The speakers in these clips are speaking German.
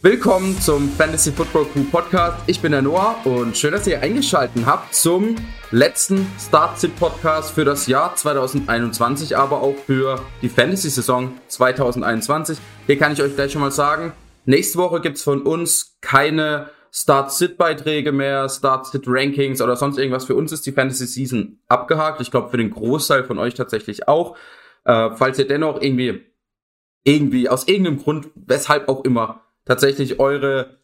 Willkommen zum Fantasy Football Crew Podcast. Ich bin der Noah und schön, dass ihr eingeschaltet habt zum letzten Start-Sit Podcast für das Jahr 2021, aber auch für die Fantasy-Saison 2021. Hier kann ich euch gleich schon mal sagen, nächste Woche gibt es von uns keine Start-Sit-Beiträge mehr, Start-Sit-Rankings oder sonst irgendwas. Für uns ist die Fantasy-Season abgehakt. Ich glaube, für den Großteil von euch tatsächlich auch. Äh, falls ihr dennoch irgendwie, irgendwie, aus irgendeinem Grund, weshalb auch immer, tatsächlich eure,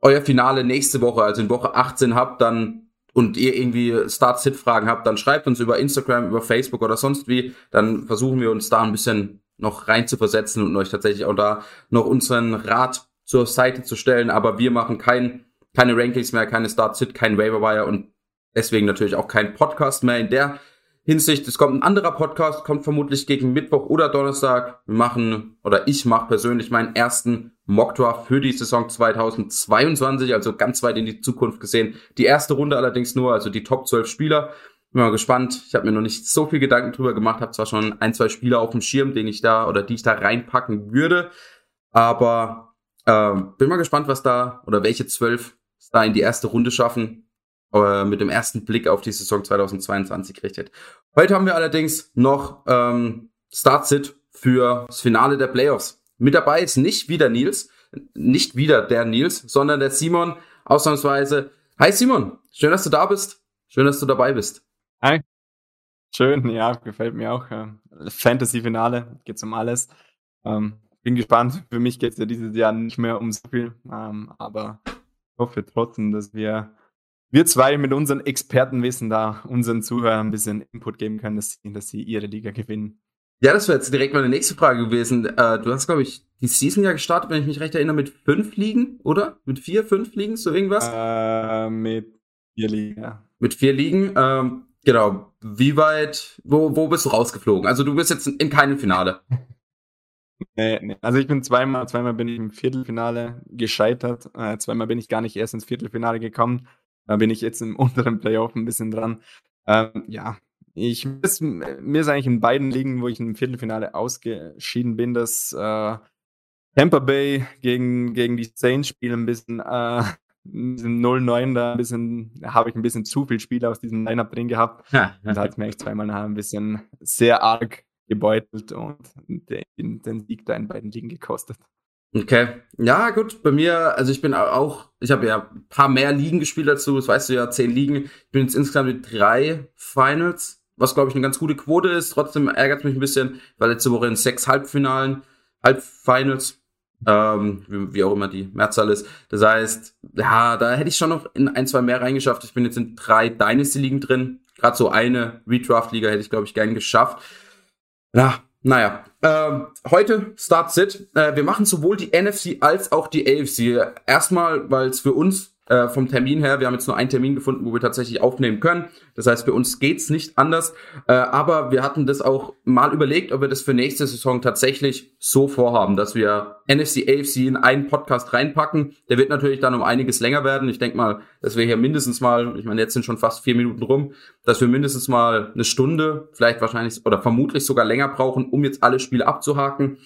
euer Finale nächste Woche, also in Woche 18 habt, dann und ihr irgendwie Start-Sit-Fragen habt, dann schreibt uns über Instagram, über Facebook oder sonst wie. Dann versuchen wir uns da ein bisschen noch rein zu versetzen und euch tatsächlich auch da noch unseren Rat zur Seite zu stellen. Aber wir machen kein, keine Rankings mehr, keine Start-Sit, kein Waiver-Wire und deswegen natürlich auch kein Podcast mehr in der Hinsicht, es kommt ein anderer Podcast, kommt vermutlich gegen Mittwoch oder Donnerstag. Wir machen, oder ich mache persönlich meinen ersten Mockdraft für die Saison 2022, also ganz weit in die Zukunft gesehen. Die erste Runde allerdings nur, also die Top 12 Spieler. Bin mal gespannt. Ich habe mir noch nicht so viel Gedanken drüber gemacht, habe zwar schon ein, zwei Spieler auf dem Schirm, den ich da oder die ich da reinpacken würde, aber äh, bin mal gespannt, was da oder welche zwölf da in die erste Runde schaffen äh, mit dem ersten Blick auf die Saison 2022 richtet. Heute haben wir allerdings noch ähm, Start-Sit für das Finale der Playoffs. Mit dabei ist nicht wieder Nils, nicht wieder der Nils, sondern der Simon, ausnahmsweise. Hi Simon, schön, dass du da bist. Schön, dass du dabei bist. Hi. Schön, ja, gefällt mir auch. Fantasy-Finale, geht's um alles. Ähm, bin gespannt. Für mich geht's ja dieses Jahr nicht mehr um so viel, ähm, aber ich hoffe trotzdem, dass wir wir zwei mit unserem Expertenwissen da unseren Zuhörern ein bisschen Input geben können, dass sie, dass sie ihre Liga gewinnen. Ja, das wäre jetzt direkt meine nächste Frage gewesen. Äh, du hast, glaube ich, die Season ja gestartet, wenn ich mich recht erinnere, mit fünf Ligen, oder? Mit vier, fünf Ligen, so irgendwas? Äh, mit vier Ligen, ja. Mit vier Ligen, ähm, genau. Wie weit, wo, wo bist du rausgeflogen? Also du bist jetzt in keinem Finale. Nee, nee. Also ich bin zweimal, zweimal bin ich im Viertelfinale gescheitert. Äh, zweimal bin ich gar nicht erst ins Viertelfinale gekommen. Da bin ich jetzt im unteren Playoff ein bisschen dran. Ähm, ja, ich mir ist eigentlich in beiden Ligen, wo ich im Viertelfinale ausgeschieden bin, dass äh, Tampa Bay gegen, gegen die Saints spielen ein bisschen, äh, 0-9 da ein bisschen, habe ich ein bisschen zu viel Spiele aus diesem Lineup drin gehabt. Ja, ja. Und da hat es mir echt zweimal nachher ein bisschen sehr arg gebeutelt und den, den Sieg da in beiden Ligen gekostet. Okay. Ja, gut, bei mir, also ich bin auch, ich habe ja ein paar mehr Ligen gespielt dazu, das weißt du ja, zehn Ligen. Ich bin jetzt insgesamt mit drei Finals, was glaube ich eine ganz gute Quote ist. Trotzdem ärgert es mich ein bisschen, weil letzte Woche in sechs Halbfinalen, Halbfinals, ähm, wie, wie auch immer die Mehrzahl ist. Das heißt, ja, da hätte ich schon noch in ein, zwei mehr reingeschafft. Ich bin jetzt in drei Dynasty-Ligen drin. Gerade so eine Redraft-Liga hätte ich, glaube ich, gern geschafft. Ja, naja, ähm, heute Start Sit. Äh, wir machen sowohl die NFC als auch die AFC. Erstmal, weil es für uns äh, vom Termin her, wir haben jetzt nur einen Termin gefunden, wo wir tatsächlich aufnehmen können. Das heißt, für uns geht's nicht anders. Äh, aber wir hatten das auch mal überlegt, ob wir das für nächste Saison tatsächlich so vorhaben, dass wir NFC, AFC in einen Podcast reinpacken. Der wird natürlich dann um einiges länger werden. Ich denke mal, dass wir hier mindestens mal, ich meine, jetzt sind schon fast vier Minuten rum, dass wir mindestens mal eine Stunde, vielleicht wahrscheinlich oder vermutlich sogar länger brauchen, um jetzt alle Spiele abzuhaken.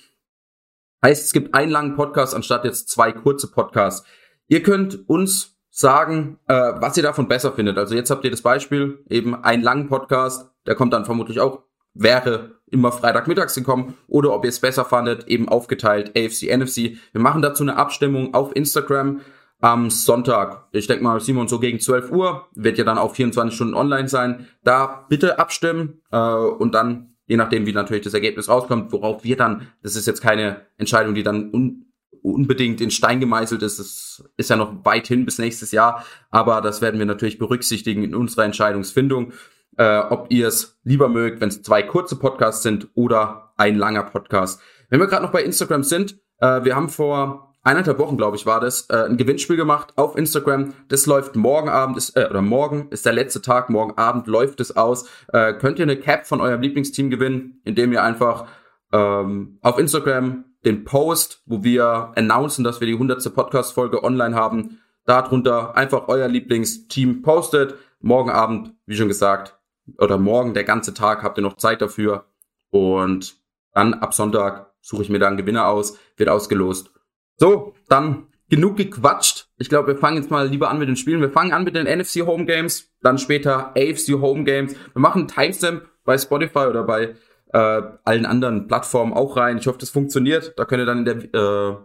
Heißt, es gibt einen langen Podcast anstatt jetzt zwei kurze Podcasts. Ihr könnt uns sagen, äh, was ihr davon besser findet. Also jetzt habt ihr das Beispiel, eben einen langen Podcast, der kommt dann vermutlich auch, wäre immer Freitagmittags gekommen, oder ob ihr es besser fandet, eben aufgeteilt, AFC, NFC. Wir machen dazu eine Abstimmung auf Instagram am Sonntag. Ich denke mal, Simon, so gegen 12 Uhr, wird ja dann auch 24 Stunden online sein. Da bitte abstimmen äh, und dann, je nachdem, wie natürlich das Ergebnis rauskommt, worauf wir dann, das ist jetzt keine Entscheidung, die dann un unbedingt in Stein gemeißelt ist. Das ist ja noch weit hin bis nächstes Jahr, aber das werden wir natürlich berücksichtigen in unserer Entscheidungsfindung, äh, ob ihr es lieber mögt, wenn es zwei kurze Podcasts sind oder ein langer Podcast. Wenn wir gerade noch bei Instagram sind, äh, wir haben vor eineinhalb Wochen, glaube ich, war das, äh, ein Gewinnspiel gemacht auf Instagram. Das läuft morgen Abend, ist, äh, oder morgen ist der letzte Tag, morgen Abend läuft es aus. Äh, könnt ihr eine Cap von eurem Lieblingsteam gewinnen, indem ihr einfach ähm, auf Instagram den Post, wo wir announcen, dass wir die 100. Podcast-Folge online haben. Darunter einfach euer Lieblingsteam postet. Morgen Abend, wie schon gesagt, oder morgen, der ganze Tag, habt ihr noch Zeit dafür. Und dann ab Sonntag suche ich mir da einen Gewinner aus, wird ausgelost. So, dann genug gequatscht. Ich glaube, wir fangen jetzt mal lieber an mit den Spielen. Wir fangen an mit den NFC Home Games, dann später AFC Home Games. Wir machen Timestamp bei Spotify oder bei äh, allen anderen Plattformen auch rein. Ich hoffe, das funktioniert. Da könnt ihr dann in der äh,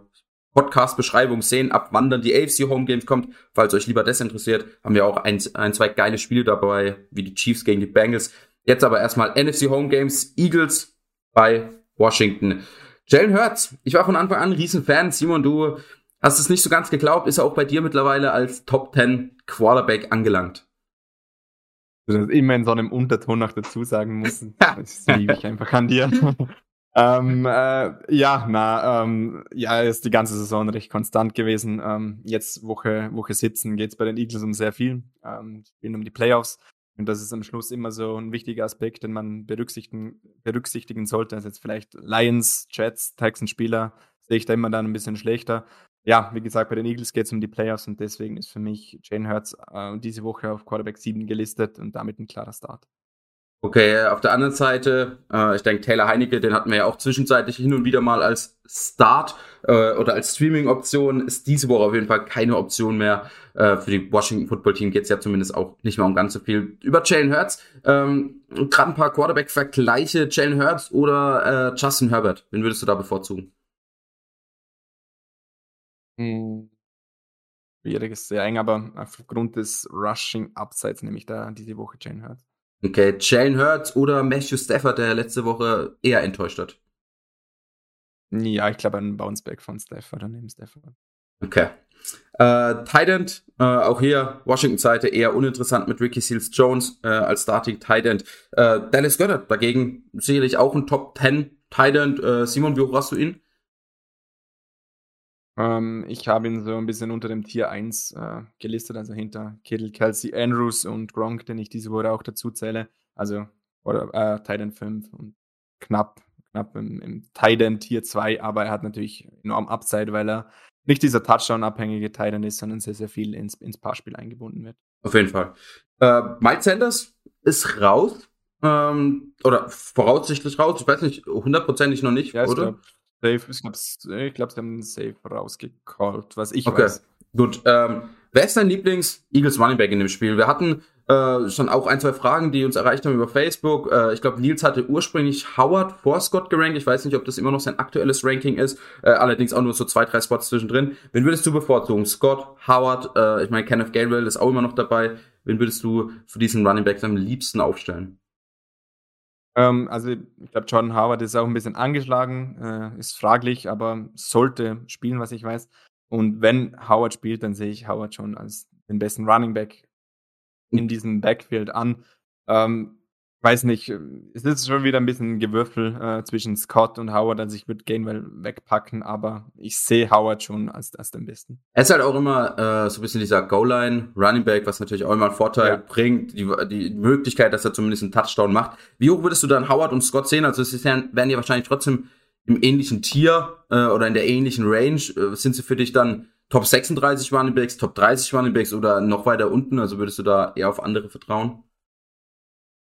Podcast-Beschreibung sehen, ab wann dann die AFC Home Games kommt. Falls euch lieber das interessiert, haben wir auch ein, ein, zwei geile Spiele dabei, wie die Chiefs gegen die Bengals. Jetzt aber erstmal NFC Home Games, Eagles bei Washington. Jalen Hurts, ich war von Anfang an ein Riesenfan. Simon, du hast es nicht so ganz geglaubt, ist er auch bei dir mittlerweile als Top 10 Quarterback angelangt. Du das immer in so einem Unterton noch dazu sagen musst. Das liebe ich einfach an dir. ähm, äh, ja, na, ähm, ja, ist die ganze Saison recht konstant gewesen. Ähm, jetzt Woche, Woche 17 geht es bei den Eagles um sehr viel. Ähm, spielen um die Playoffs. Und das ist am Schluss immer so ein wichtiger Aspekt, den man berücksichtigen, berücksichtigen sollte. Also jetzt vielleicht Lions, Jets, Texans-Spieler sehe ich da immer dann ein bisschen schlechter. Ja, wie gesagt, bei den Eagles geht es um die Playoffs und deswegen ist für mich Jane Hurts äh, diese Woche auf Quarterback 7 gelistet und damit ein klarer Start. Okay, auf der anderen Seite, äh, ich denke, Taylor Heinecke, den hatten wir ja auch zwischenzeitlich hin und wieder mal als Start äh, oder als Streaming-Option, ist diese Woche auf jeden Fall keine Option mehr. Äh, für die Washington Football Team geht es ja zumindest auch nicht mehr um ganz so viel. Über Jalen Hurts, ähm, gerade ein paar Quarterback-Vergleiche, Jalen Hurts oder äh, Justin Herbert, wen würdest du da bevorzugen? Hm. Schwierig ist sehr eng, aber aufgrund des Rushing Upsides nehme ich da diese Woche Jalen Hurts. Okay, Jalen Hurts oder Matthew Stafford, der letzte Woche eher enttäuscht hat? Ja, ich glaube ein Bounceback von Stafford oder neben Stafford. Okay. Äh, Tight äh, auch hier Washington-Seite eher uninteressant mit Ricky Seals Jones äh, als Starting Tight End. Äh, Dallas Goddard dagegen sicherlich auch ein Top 10 Tight End. Äh, Simon, wie hoch hast du ihn? Ähm, ich habe ihn so ein bisschen unter dem Tier 1 äh, gelistet, also hinter Kittle, Kelsey, Andrews und Gronk, den ich diese Woche auch dazu zähle. Also oder äh, Titan 5 und knapp, knapp im, im Titan Tier 2, aber er hat natürlich enorm Upside, weil er nicht dieser Touchdown-abhängige Titan ist, sondern sehr, sehr viel ins, ins Passspiel eingebunden wird. Auf jeden Fall. Äh, Mike Sanders ist raus. Ähm, oder voraussichtlich raus. Ich weiß nicht, hundertprozentig noch nicht, ja, oder? Glaub, Safe, ich glaube, ich glaub, sie haben Safe rausgecallt, was ich okay. weiß. Gut, ähm, wer ist dein Lieblings-Eagles Running Back in dem Spiel? Wir hatten äh, schon auch ein, zwei Fragen, die uns erreicht haben über Facebook. Äh, ich glaube, Nils hatte ursprünglich Howard vor Scott gerankt. Ich weiß nicht, ob das immer noch sein aktuelles Ranking ist. Äh, allerdings auch nur so zwei, drei Spots zwischendrin. Wen würdest du bevorzugen? Scott, Howard, äh, ich meine, Kenneth Gabriel ist auch immer noch dabei. Wen würdest du für diesen Running Back am liebsten aufstellen? Ähm, also ich glaube, Jordan Howard ist auch ein bisschen angeschlagen, äh, ist fraglich, aber sollte spielen, was ich weiß. Und wenn Howard spielt, dann sehe ich Howard schon als den besten Running Back in diesem Backfield an. Ähm, weiß nicht, es ist schon wieder ein bisschen Gewürfel äh, zwischen Scott und Howard, also ich würde Gainwell wegpacken, aber ich sehe Howard schon als, als den besten. Er ist halt auch immer äh, so ein bisschen dieser Goal-Line Running Back, was natürlich auch immer einen Vorteil ja. bringt, die, die Möglichkeit, dass er zumindest einen Touchdown macht. Wie hoch würdest du dann Howard und Scott sehen? Also es werden ja wahrscheinlich trotzdem im ähnlichen Tier äh, oder in der ähnlichen Range. Äh, sind sie für dich dann Top 36 Running Backs, Top 30 Running Backs oder noch weiter unten? Also würdest du da eher auf andere vertrauen?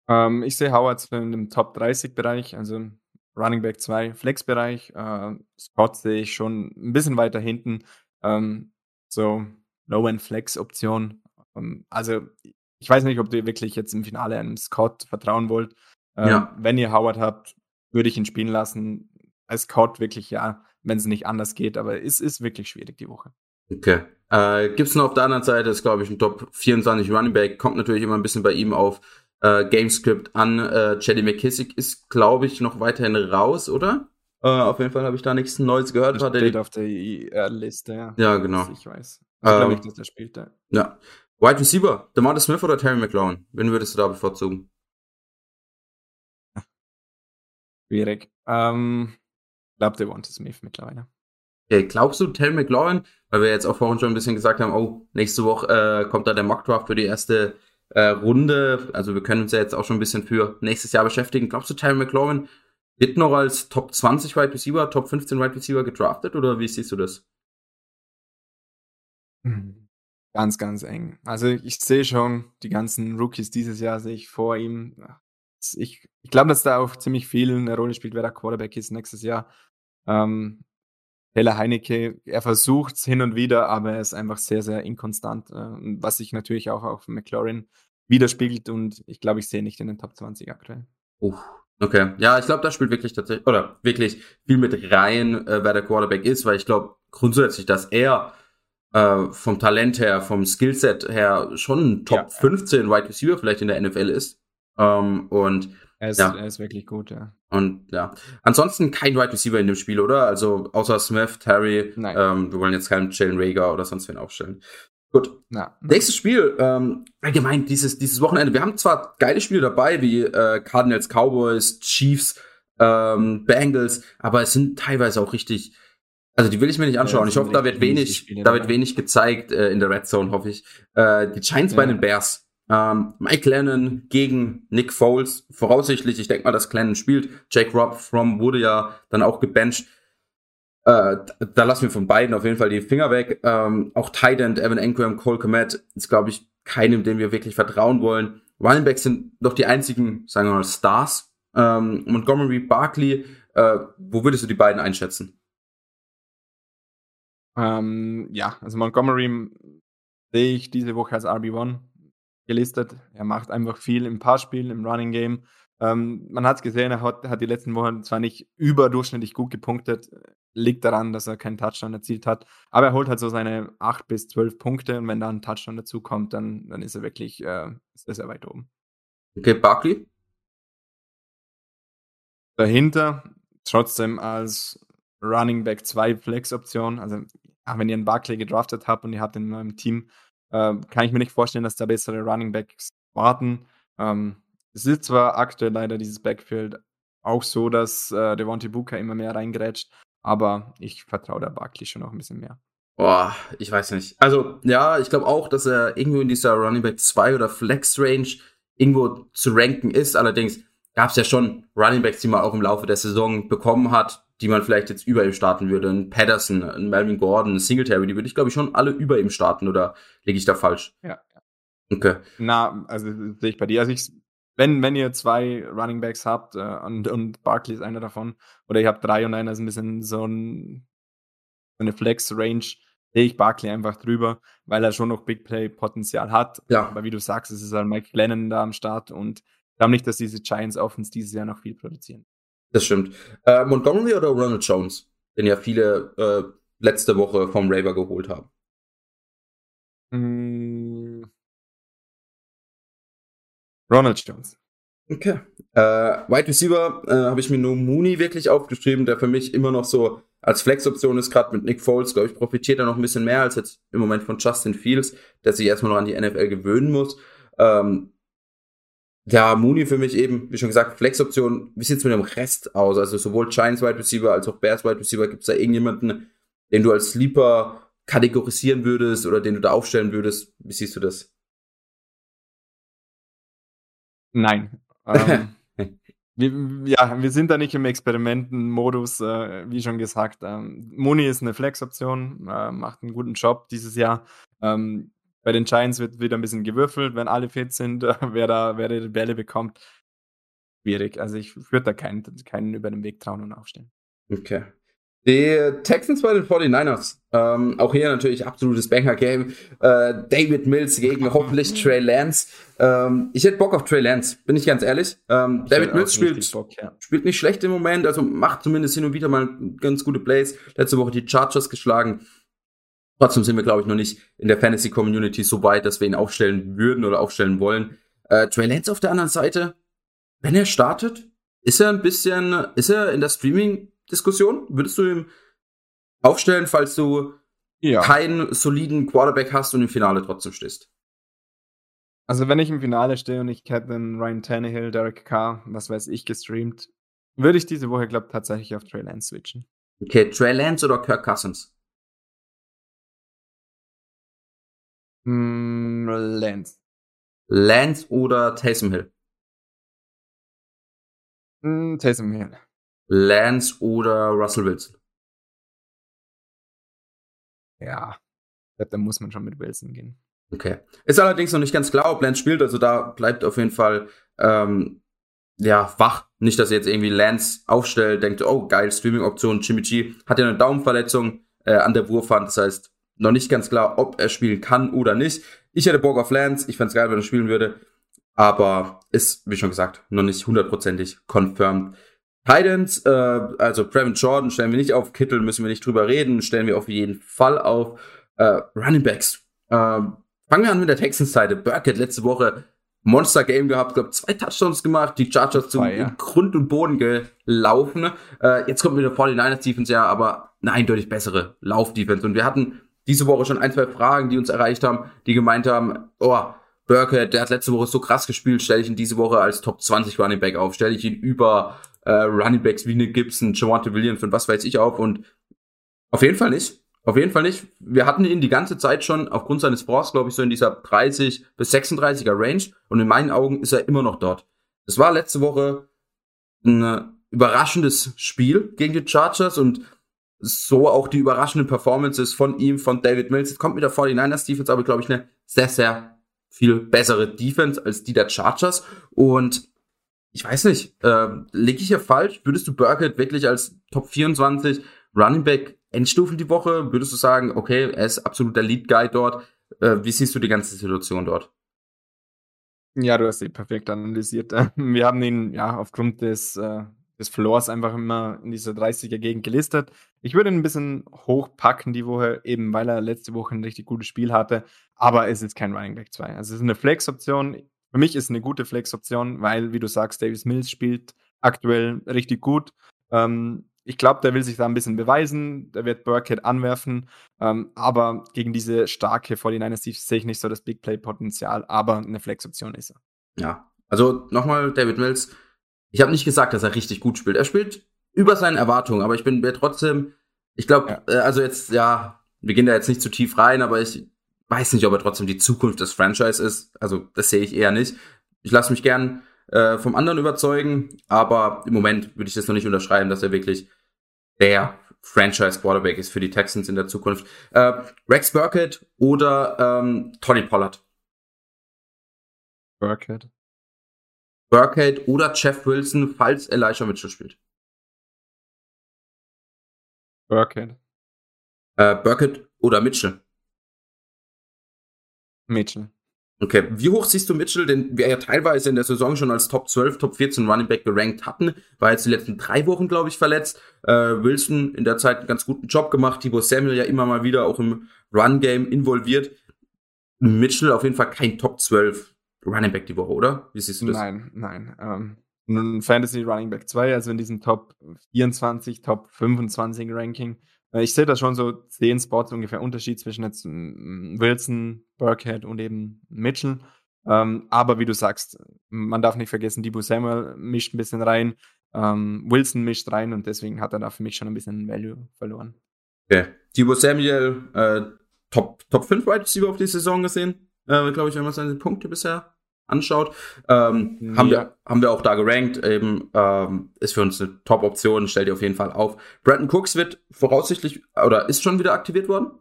Ähm, ich sehe Howard in dem Top 30 Bereich, also Running Back 2 Flex Bereich. Äh, Scott sehe ich schon ein bisschen weiter hinten. Ähm, so Low-End Flex Option. Ähm, also ich weiß nicht, ob ihr wirklich jetzt im Finale einem Scott vertrauen wollt. Ähm, ja. Wenn ihr Howard habt, würde ich ihn spielen lassen. Als Scott wirklich ja, wenn es nicht anders geht, aber es ist wirklich schwierig die Woche. Okay. Äh, Gibt es noch auf der anderen Seite, ist glaube ich ein Top 24 Running Back, kommt natürlich immer ein bisschen bei ihm auf äh, Gamescript an. Äh, Jelly McKissick ist, glaube ich, noch weiterhin raus, oder? Äh, auf jeden Fall habe ich da nichts Neues gehört. Das steht auf der IR-Liste, ja. Ja, genau. Ich weiß. Ich glaube nicht, dass der spielt. Ja. ja. Wide Receiver, DeMarcus Smith oder Terry McLaurin? Wen würdest du da bevorzugen? Schwierig. Ähm, ich glaube, der Devonta Smith mittlerweile. Okay, glaubst du, Terry McLaurin, weil wir jetzt auch vorhin schon ein bisschen gesagt haben, oh, nächste Woche äh, kommt da der Mockdraft für die erste äh, Runde. Also wir können uns ja jetzt auch schon ein bisschen für nächstes Jahr beschäftigen. Glaubst du, Terry McLaurin wird noch als Top 20 Wide Receiver, Top 15 Wide Receiver gedraftet oder wie siehst du das? Hm, ganz, ganz eng. Also ich sehe schon die ganzen Rookies dieses Jahr sehe ich vor ihm. Ich, ich glaube, dass da auch ziemlich viel eine Rolle spielt, wer der Quarterback ist nächstes Jahr. Ähm, Taylor Heinecke, er versucht es hin und wieder, aber er ist einfach sehr, sehr inkonstant, äh, was sich natürlich auch auf McLaurin widerspiegelt und ich glaube, ich sehe nicht in den Top 20 aktuell. Uh, okay. Ja, ich glaube, da spielt wirklich tatsächlich, oder wirklich viel mit rein, äh, wer der Quarterback ist, weil ich glaube grundsätzlich, dass er äh, vom Talent her, vom Skillset her schon ein Top ja. 15 Wide Receiver vielleicht in der NFL ist. Ähm, und er ist, ja. er ist wirklich gut, ja. Und ja, ansonsten kein Wide Receiver in dem Spiel, oder? Also außer Smith, Terry. Nein. Ähm, wir wollen jetzt keinen Jalen Rager oder sonst wen aufstellen. Gut. Ja. Nächstes Spiel, ähm, allgemein dieses, dieses Wochenende. Wir haben zwar geile Spiele dabei, wie äh, Cardinals, Cowboys, Chiefs, ähm, Bengals, aber es sind teilweise auch richtig, also die will ich mir nicht anschauen. Ja, ich hoffe, da wird wenig, da wird wenig gezeigt äh, in der Red Zone, hoffe ich. Äh, die Giants ja. bei den Bears. Ähm, Mike Lennon gegen Nick Foles. Voraussichtlich, ich denke mal, dass Lennon spielt. Jake Robb from wurde ja dann auch gebencht. Äh, da lassen wir von beiden auf jeden Fall die Finger weg. Ähm, auch Titan, Evan Engram, Cole Komet ist, glaube ich, keinem, dem wir wirklich vertrauen wollen. Running Backs sind doch die einzigen, sagen wir mal, Stars. Ähm, Montgomery, Barkley, äh, wo würdest du die beiden einschätzen? Ähm, ja, also Montgomery sehe ich diese Woche als RB1 gelistet. Er macht einfach viel im Passspiel, im Running Game. Ähm, man hat es gesehen, er hat, hat, die letzten Wochen zwar nicht überdurchschnittlich gut gepunktet, liegt daran, dass er keinen Touchdown erzielt hat, aber er holt halt so seine 8 bis 12 Punkte und wenn da ein Touchdown dazu kommt, dann, dann ist er wirklich äh, sehr, sehr weit oben. Okay, Barkley? Dahinter trotzdem als Running Back 2 Flex-Option, also ach, wenn ihr einen Barkley gedraftet habt und ihr habt ihn in eurem Team, äh, kann ich mir nicht vorstellen, dass da bessere Running Backs warten. Ähm, es ist zwar aktuell leider dieses Backfield auch so, dass äh, Devontae Booker immer mehr reingrätscht, aber ich vertraue der Barkley schon noch ein bisschen mehr. Boah, ich weiß nicht. Also, ja, ich glaube auch, dass er irgendwo in dieser Running Back 2 oder Flex Range irgendwo zu ranken ist. Allerdings gab es ja schon Running Backs, die man auch im Laufe der Saison bekommen hat, die man vielleicht jetzt über ihm starten würde. Ein Patterson, ein Melvin Gordon, ein Singletary, die würde ich, glaube ich, schon alle über ihm starten, oder lege ich da falsch? Ja. Okay. Na, also sehe ich bei dir. Also ich, wenn, wenn ihr zwei Running Backs habt äh, und, und Barkley ist einer davon, oder ihr habt drei und einer ist ein bisschen so, ein, so eine Flex-Range, sehe ich Barkley einfach drüber, weil er schon noch Big Play-Potenzial hat. Ja. Aber wie du sagst, es ist halt Mike Glennon da am Start und ich glaube nicht, dass diese Giants Offens dieses Jahr noch viel produzieren. Das stimmt. Äh, Montgomery oder Ronald Jones, den ja viele äh, letzte Woche vom Raver geholt haben. Mm. Ronald Jones. Okay. Äh, Wide Receiver äh, habe ich mir nur Mooney wirklich aufgeschrieben, der für mich immer noch so als Flex-Option ist, gerade mit Nick Foles, glaube ich, profitiert er noch ein bisschen mehr als jetzt im Moment von Justin Fields, der sich erstmal noch an die NFL gewöhnen muss. Ähm, ja, Mooney für mich eben, wie schon gesagt, Flex-Option. Wie sieht's mit dem Rest aus? Also sowohl Giants Wide Receiver als auch Bears Wide Receiver. Gibt's da irgendjemanden, den du als Sleeper kategorisieren würdest oder den du da aufstellen würdest? Wie siehst du das? Nein. Ähm, wir, ja, wir sind da nicht im Experimentenmodus, äh, wie schon gesagt. Ähm, Mooney ist eine Flex-Option, äh, macht einen guten Job dieses Jahr. Ähm, bei den Giants wird wieder ein bisschen gewürfelt, wenn alle fit sind, wer da, wer die Bälle bekommt. Schwierig. Also ich würde da keinen, keinen über den Weg trauen und aufstellen. Okay. Die Texans bei den 49ers. Ähm, auch hier natürlich absolutes Banger-Game. Äh, David Mills gegen hoffentlich Trey Lance. Ähm, ich hätte Bock auf Trey Lance, bin ich ganz ehrlich. Ähm, David Mills spielt, Bock, ja. spielt nicht schlecht im Moment, also macht zumindest hin und wieder mal ganz gute Plays. Letzte Woche die Chargers geschlagen. Trotzdem sind wir, glaube ich, noch nicht in der Fantasy-Community so weit, dass wir ihn aufstellen würden oder aufstellen wollen. Äh, Trey Lance auf der anderen Seite, wenn er startet, ist er ein bisschen, ist er in der Streaming-Diskussion? Würdest du ihm aufstellen, falls du ja. keinen soliden Quarterback hast und im Finale trotzdem stehst? Also wenn ich im Finale stehe und ich hätte einen Ryan Tannehill, Derek Carr, was weiß ich, gestreamt, würde ich diese Woche, glaube ich, tatsächlich auf Trey Lance switchen. Okay, Trey Lance oder Kirk Cousins? Mm, Lance. Lance oder Taysom Hill? Mm, Taysom Hill. Lance oder Russell Wilson? Ja, da muss man schon mit Wilson gehen. Okay. Ist allerdings noch nicht ganz klar, ob Lance spielt, also da bleibt auf jeden Fall ähm, ja, wach. Nicht, dass ihr jetzt irgendwie Lance aufstellt, denkt, oh, geil, Streaming-Option. Jimmy G hat ja eine Daumenverletzung äh, an der Wurfhand. Das heißt, noch nicht ganz klar, ob er spielen kann oder nicht. Ich hätte Bock auf Lance. Ich fände geil, wenn er spielen würde. Aber ist, wie schon gesagt, noch nicht hundertprozentig confirmed. Titans, äh, also Brevin Jordan stellen wir nicht auf, Kittel müssen wir nicht drüber reden, stellen wir auf jeden Fall auf. Äh, Running Backs. Äh, fangen wir an mit der Texans-Seite. Burkett letzte Woche Monster-Game gehabt, glaube zwei Touchdowns gemacht, die Chargers zum ja. Grund und Boden gelaufen. Äh, jetzt kommt wieder 49ers Defense, ja, aber eine eindeutig bessere Lauf-Defense. Und wir hatten diese Woche schon ein, zwei Fragen, die uns erreicht haben, die gemeint haben, oh, Burkett, der hat letzte Woche so krass gespielt, stelle ich ihn diese Woche als Top 20 Running Back auf, stelle ich ihn über äh, Running Backs wie eine Gibson, Javante Williams und was weiß ich auf und auf jeden Fall nicht. Auf jeden Fall nicht. Wir hatten ihn die ganze Zeit schon aufgrund seines Sports, glaube ich, so in dieser 30 bis 36er Range. Und in meinen Augen ist er immer noch dort. Es war letzte Woche ein überraschendes Spiel gegen die Chargers und so auch die überraschenden Performances von ihm, von David Mills. Jetzt kommt mit der 49ers Defense aber, glaube ich, eine sehr, sehr viel bessere Defense als die der Chargers. Und ich weiß nicht, äh, liege ich hier falsch? Würdest du Burkett wirklich als Top 24 Running Back Endstufen die Woche? Würdest du sagen, okay, er ist absoluter Lead Guy dort? Äh, wie siehst du die ganze Situation dort? Ja, du hast ihn perfekt analysiert. Wir haben ihn ja aufgrund des, äh, des Floors einfach immer in dieser 30er-Gegend gelistet. Ich würde ihn ein bisschen hochpacken die Woche, eben weil er letzte Woche ein richtig gutes Spiel hatte. Aber es ist kein Running Back 2. Also es ist eine Flex-Option. Für mich ist es eine gute Flex-Option, weil, wie du sagst, Davis Mills spielt aktuell richtig gut. Ähm, ich glaube, der will sich da ein bisschen beweisen. Der wird Burkhead anwerfen. Ähm, aber gegen diese starke 49ers sehe ich nicht so das Big Play-Potenzial. Aber eine Flex-Option ist er. Ja, also nochmal, David Mills. Ich habe nicht gesagt, dass er richtig gut spielt. Er spielt über seinen Erwartungen, aber ich bin trotzdem, ich glaube, ja. äh, also jetzt, ja, wir gehen da jetzt nicht zu tief rein, aber ich weiß nicht, ob er trotzdem die Zukunft des Franchise ist. Also das sehe ich eher nicht. Ich lasse mich gern äh, vom anderen überzeugen, aber im Moment würde ich das noch nicht unterschreiben, dass er wirklich der Franchise Quarterback ist für die Texans in der Zukunft. Äh, Rex Burkett oder ähm, Tony Pollard? Burkett. Burkett oder Jeff Wilson, falls Elijah Mitchell spielt. Burkett. Äh, Burkett oder Mitchell? Mitchell. Okay, wie hoch siehst du Mitchell, den wir ja teilweise in der Saison schon als Top 12, Top 14 Running Back gerankt hatten, war jetzt die letzten drei Wochen, glaube ich, verletzt. Äh, Wilson in der Zeit einen ganz guten Job gemacht, Thibaut Samuel ja immer mal wieder auch im Run-Game involviert. Mitchell auf jeden Fall kein Top 12 Running Back die Woche, oder? Wie siehst du das? Nein, nein. Ähm, nun Fantasy Running Back 2, also in diesem Top 24, Top 25 Ranking. Äh, ich sehe da schon so zehn Spots ungefähr Unterschied zwischen jetzt Wilson, Burkhead und eben Mitchell. Ähm, aber wie du sagst, man darf nicht vergessen, Debo Samuel mischt ein bisschen rein, ähm, Wilson mischt rein und deswegen hat er da für mich schon ein bisschen Value verloren. Okay. Debo Samuel, äh, Top, Top 5 Wide Receiver auf die Saison gesehen, äh, glaube ich, wenn man seine Punkte bisher anschaut. Ähm, ja. haben, wir, haben wir auch da gerankt. Eben ähm, ist für uns eine Top-Option, stellt ihr auf jeden Fall auf. Brandon Cooks wird voraussichtlich oder ist schon wieder aktiviert worden.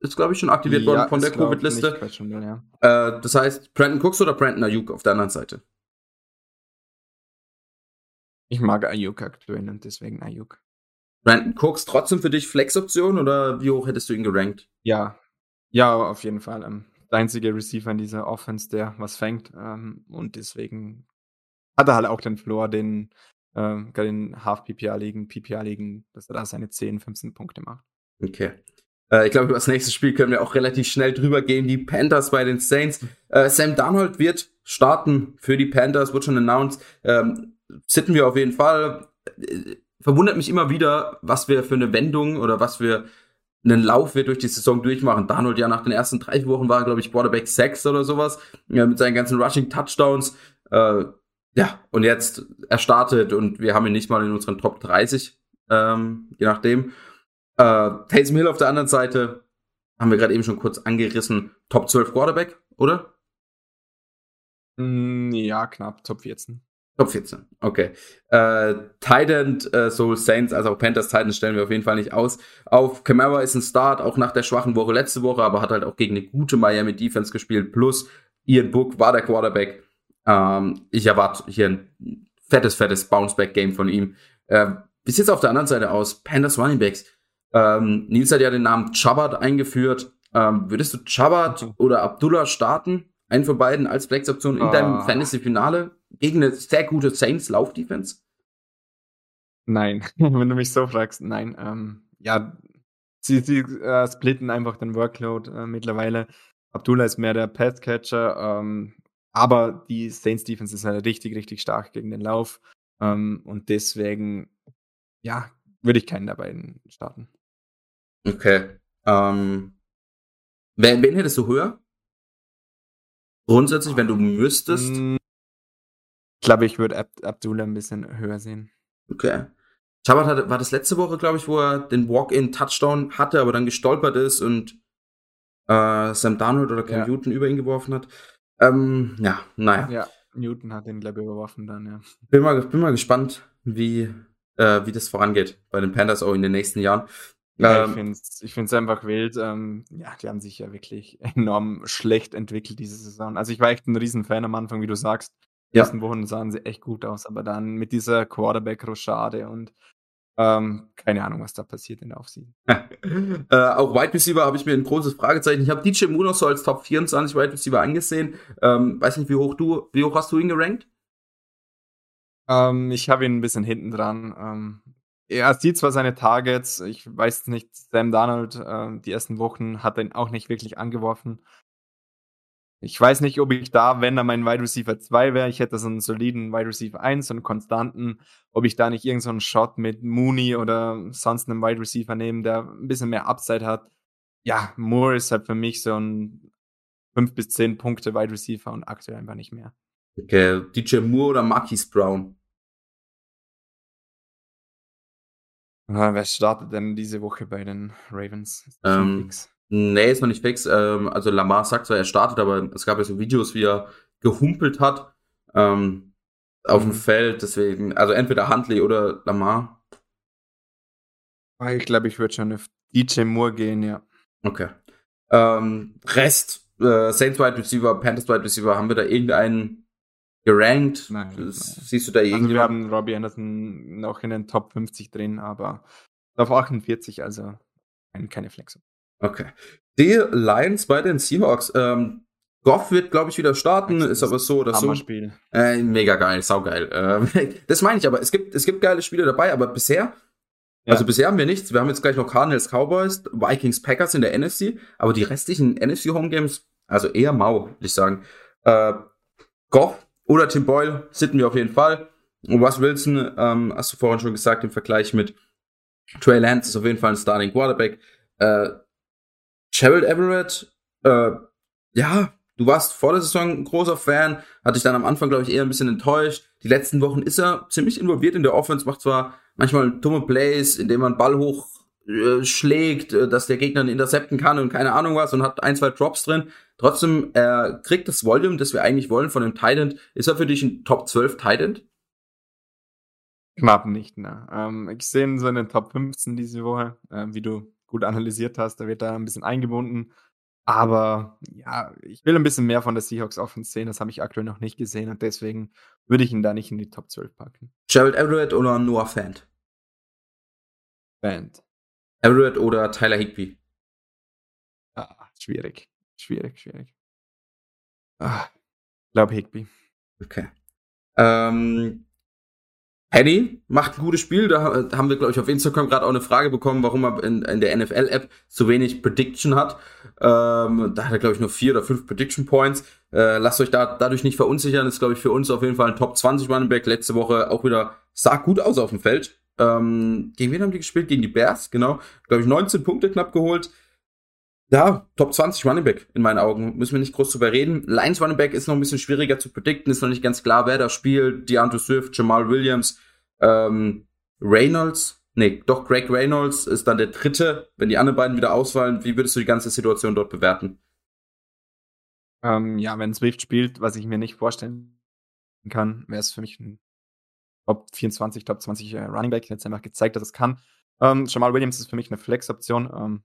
Ist, glaube ich, schon aktiviert ja, worden von der Covid-Liste. Ja. Äh, das heißt, Brandon Cooks oder Brandon Ayuk auf der anderen Seite? Ich mag Ayuk aktuell und deswegen Ayuk. Brandon Cooks trotzdem für dich Flex-Option oder wie hoch hättest du ihn gerankt? Ja, ja, auf jeden Fall. Ähm, der einzige Receiver in dieser Offense, der was fängt. Ähm, und deswegen hat er halt auch den Floor, den ähm, gerade Half-PPA-Ligen, PPA-Ligen, dass er da seine 10, 15 Punkte macht. Okay. Äh, ich glaube, über das nächste Spiel können wir auch relativ schnell drüber gehen. Die Panthers bei den Saints. Äh, Sam Darnold wird starten für die Panthers, wird schon announced. Ähm, sitten wir auf jeden Fall. Äh, verwundert mich immer wieder, was wir für eine Wendung oder was wir einen Lauf wird durch die Saison durchmachen. Darnold ja nach den ersten drei Wochen war, glaube ich, Quarterback 6 oder sowas, ja, mit seinen ganzen Rushing Touchdowns. Äh, ja, und jetzt er startet und wir haben ihn nicht mal in unseren Top 30, ähm, je nachdem. Äh, Taysom Hill auf der anderen Seite, haben wir gerade eben schon kurz angerissen, Top 12 Quarterback, oder? Mm, ja, knapp, Top 14. Top 14, okay. Äh, Titan, äh, sowohl Saints als auch Panthers Titans stellen wir auf jeden Fall nicht aus. Auf Camara ist ein Start, auch nach der schwachen Woche letzte Woche, aber hat halt auch gegen eine gute Miami Defense gespielt. Plus Ian Book war der Quarterback. Ähm, ich erwarte hier ein fettes, fettes Bounceback-Game von ihm. Äh, wie sieht's auf der anderen Seite aus? Pandas Running Backs. Ähm, Nils hat ja den Namen Chabat eingeführt. Ähm, würdest du Chabat mhm. oder Abdullah starten? Einen von beiden als Flex-Option in deinem ah. Fantasy-Finale gegen eine sehr gute Saints-Lauf-Defense? Nein, wenn du mich so fragst, nein. Ähm, ja, sie, sie äh, splitten einfach den Workload äh, mittlerweile. Abdullah ist mehr der Pass-Catcher, ähm, aber die Saints Defense ist halt richtig, richtig stark gegen den Lauf. Ähm, und deswegen, ja, würde ich keinen der beiden starten. Okay. Ähm, wen, wen hättest du höher? Grundsätzlich, wenn du müsstest? Ich glaube, ich würde Ab Abdullah ein bisschen höher sehen. Okay. Chabat hatte, war das letzte Woche, glaube ich, wo er den Walk-in-Touchdown hatte, aber dann gestolpert ist und äh, Sam Darnold oder Cam ja. Newton über ihn geworfen hat. Ähm, ja, naja. Ja, Newton hat den, glaube ich, überworfen dann, ja. Bin mal, bin mal gespannt, wie, äh, wie das vorangeht bei den Panthers auch in den nächsten Jahren. Ja, ähm, ich finde es einfach wild. Ähm, ja, die haben sich ja wirklich enorm schlecht entwickelt diese Saison. Also ich war echt ein Riesenfan am Anfang, wie du sagst. Die ja. ersten Wochen sahen sie echt gut aus, aber dann mit dieser Quarterback-Rochade und ähm, keine Ahnung, was da passiert in der Offseason. äh, auch Wide Receiver habe ich mir ein großes Fragezeichen. Ich habe DJ noch so als Top 24 Wide Receiver angesehen. Ähm, weiß nicht, wie hoch du, wie hoch hast du ihn gerankt? Ähm, ich habe ihn ein bisschen hinten dran. Ähm, er sieht zwar seine Targets, ich weiß nicht, Sam Donald, äh, die ersten Wochen hat er ihn auch nicht wirklich angeworfen. Ich weiß nicht, ob ich da, wenn er mein Wide Receiver 2 wäre, ich hätte so einen soliden Wide Receiver 1, so einen konstanten, ob ich da nicht irgendeinen so Shot mit Mooney oder sonst einem Wide Receiver nehme, der ein bisschen mehr Upside hat. Ja, Moore ist halt für mich so ein 5 bis 10 Punkte Wide Receiver und aktuell einfach nicht mehr. Okay, DJ Moore oder Marquis Brown? Ah, wer startet denn diese Woche bei den Ravens? Ähm, Nee, ist noch nicht fix. Ähm, also Lamar sagt zwar, er startet, aber es gab ja so Videos, wie er gehumpelt hat ähm, auf mhm. dem Feld. Deswegen, also entweder Huntley oder Lamar. Ah, ich glaube, ich würde schon auf DJ Moore gehen, ja. Okay. Ähm, Rest, äh, Saints Wide Receiver, Panthers Wide Receiver, haben wir da irgendeinen gerankt? Nein, nein. Siehst du da irgendwie? Also wir haben Robbie Anderson noch in den Top 50 drin, aber auf 48, also keine Flex. Okay. Die Lions bei den Seahawks. Ähm, Goff wird, glaube ich, wieder starten, das ist aber so oder so. Spiel. Äh, mega geil, saugeil. Äh, das meine ich aber. Es gibt, es gibt geile Spiele dabei, aber bisher, ja. also bisher haben wir nichts. Wir haben jetzt gleich noch Cardinals, Cowboys, Vikings, Packers in der NFC, aber die restlichen NFC Home Games, also eher mau, würde ich sagen. Äh, Goff oder Tim Boyle sitten wir auf jeden Fall. Und Russ Wilson, ähm, hast du vorhin schon gesagt, im Vergleich mit Trey Lance ist auf jeden Fall ein Starting Quarterback. Äh, Gerald Everett, äh, ja, du warst vor der Saison ein großer Fan, hatte ich dann am Anfang, glaube ich, eher ein bisschen enttäuscht. Die letzten Wochen ist er ziemlich involviert in der Offense, macht zwar manchmal dumme Plays, indem man Ball hoch äh, schlägt, äh, dass der Gegner ihn intercepten kann und keine Ahnung was und hat ein, zwei Drops drin. Trotzdem, er kriegt das Volume, das wir eigentlich wollen von dem Titan. Ist er für dich ein Top 12 Titan? Knapp nicht, ne. Ähm, ich sehe ihn so in den Top 15 diese Woche, äh, wie du gut analysiert hast. Da wird da ein bisschen eingebunden. Aber ja, ich will ein bisschen mehr von der Seahawks Offense sehen. Das habe ich aktuell noch nicht gesehen und deswegen würde ich ihn da nicht in die Top 12 packen. Gerald Everett oder Noah Fant? Fant. Everett oder Tyler Higby? Ah, schwierig. Schwierig, schwierig. Ah, ich glaube Higby. Okay. Ähm, Henny macht ein gutes Spiel. Da haben wir, glaube ich, auf Instagram gerade auch eine Frage bekommen, warum er in, in der NFL-App so wenig Prediction hat. Ähm, da hat er, glaube ich, nur vier oder fünf Prediction Points. Äh, lasst euch da dadurch nicht verunsichern. Ist, glaube ich, für uns auf jeden Fall ein Top 20 Running Back. Letzte Woche auch wieder sah gut aus auf dem Feld. Ähm, gegen wen haben die gespielt? Gegen die Bears, genau. Glaube ich, 19 Punkte knapp geholt. Ja, Top 20 Running Back in meinen Augen. Müssen wir nicht groß drüber reden. Lions Running Back ist noch ein bisschen schwieriger zu predikten. Ist noch nicht ganz klar, wer da spielt. DeAndre Swift, Jamal Williams, ähm, Reynolds. Nee, doch Greg Reynolds ist dann der dritte. Wenn die anderen beiden wieder ausfallen, wie würdest du die ganze Situation dort bewerten? Ähm, ja, wenn Swift spielt, was ich mir nicht vorstellen kann, wäre es für mich ein Top 24, Top 20 äh, Running Back. Jetzt einfach gezeigt, dass es kann. Ähm, Jamal Williams ist für mich eine Flex-Option. Ähm,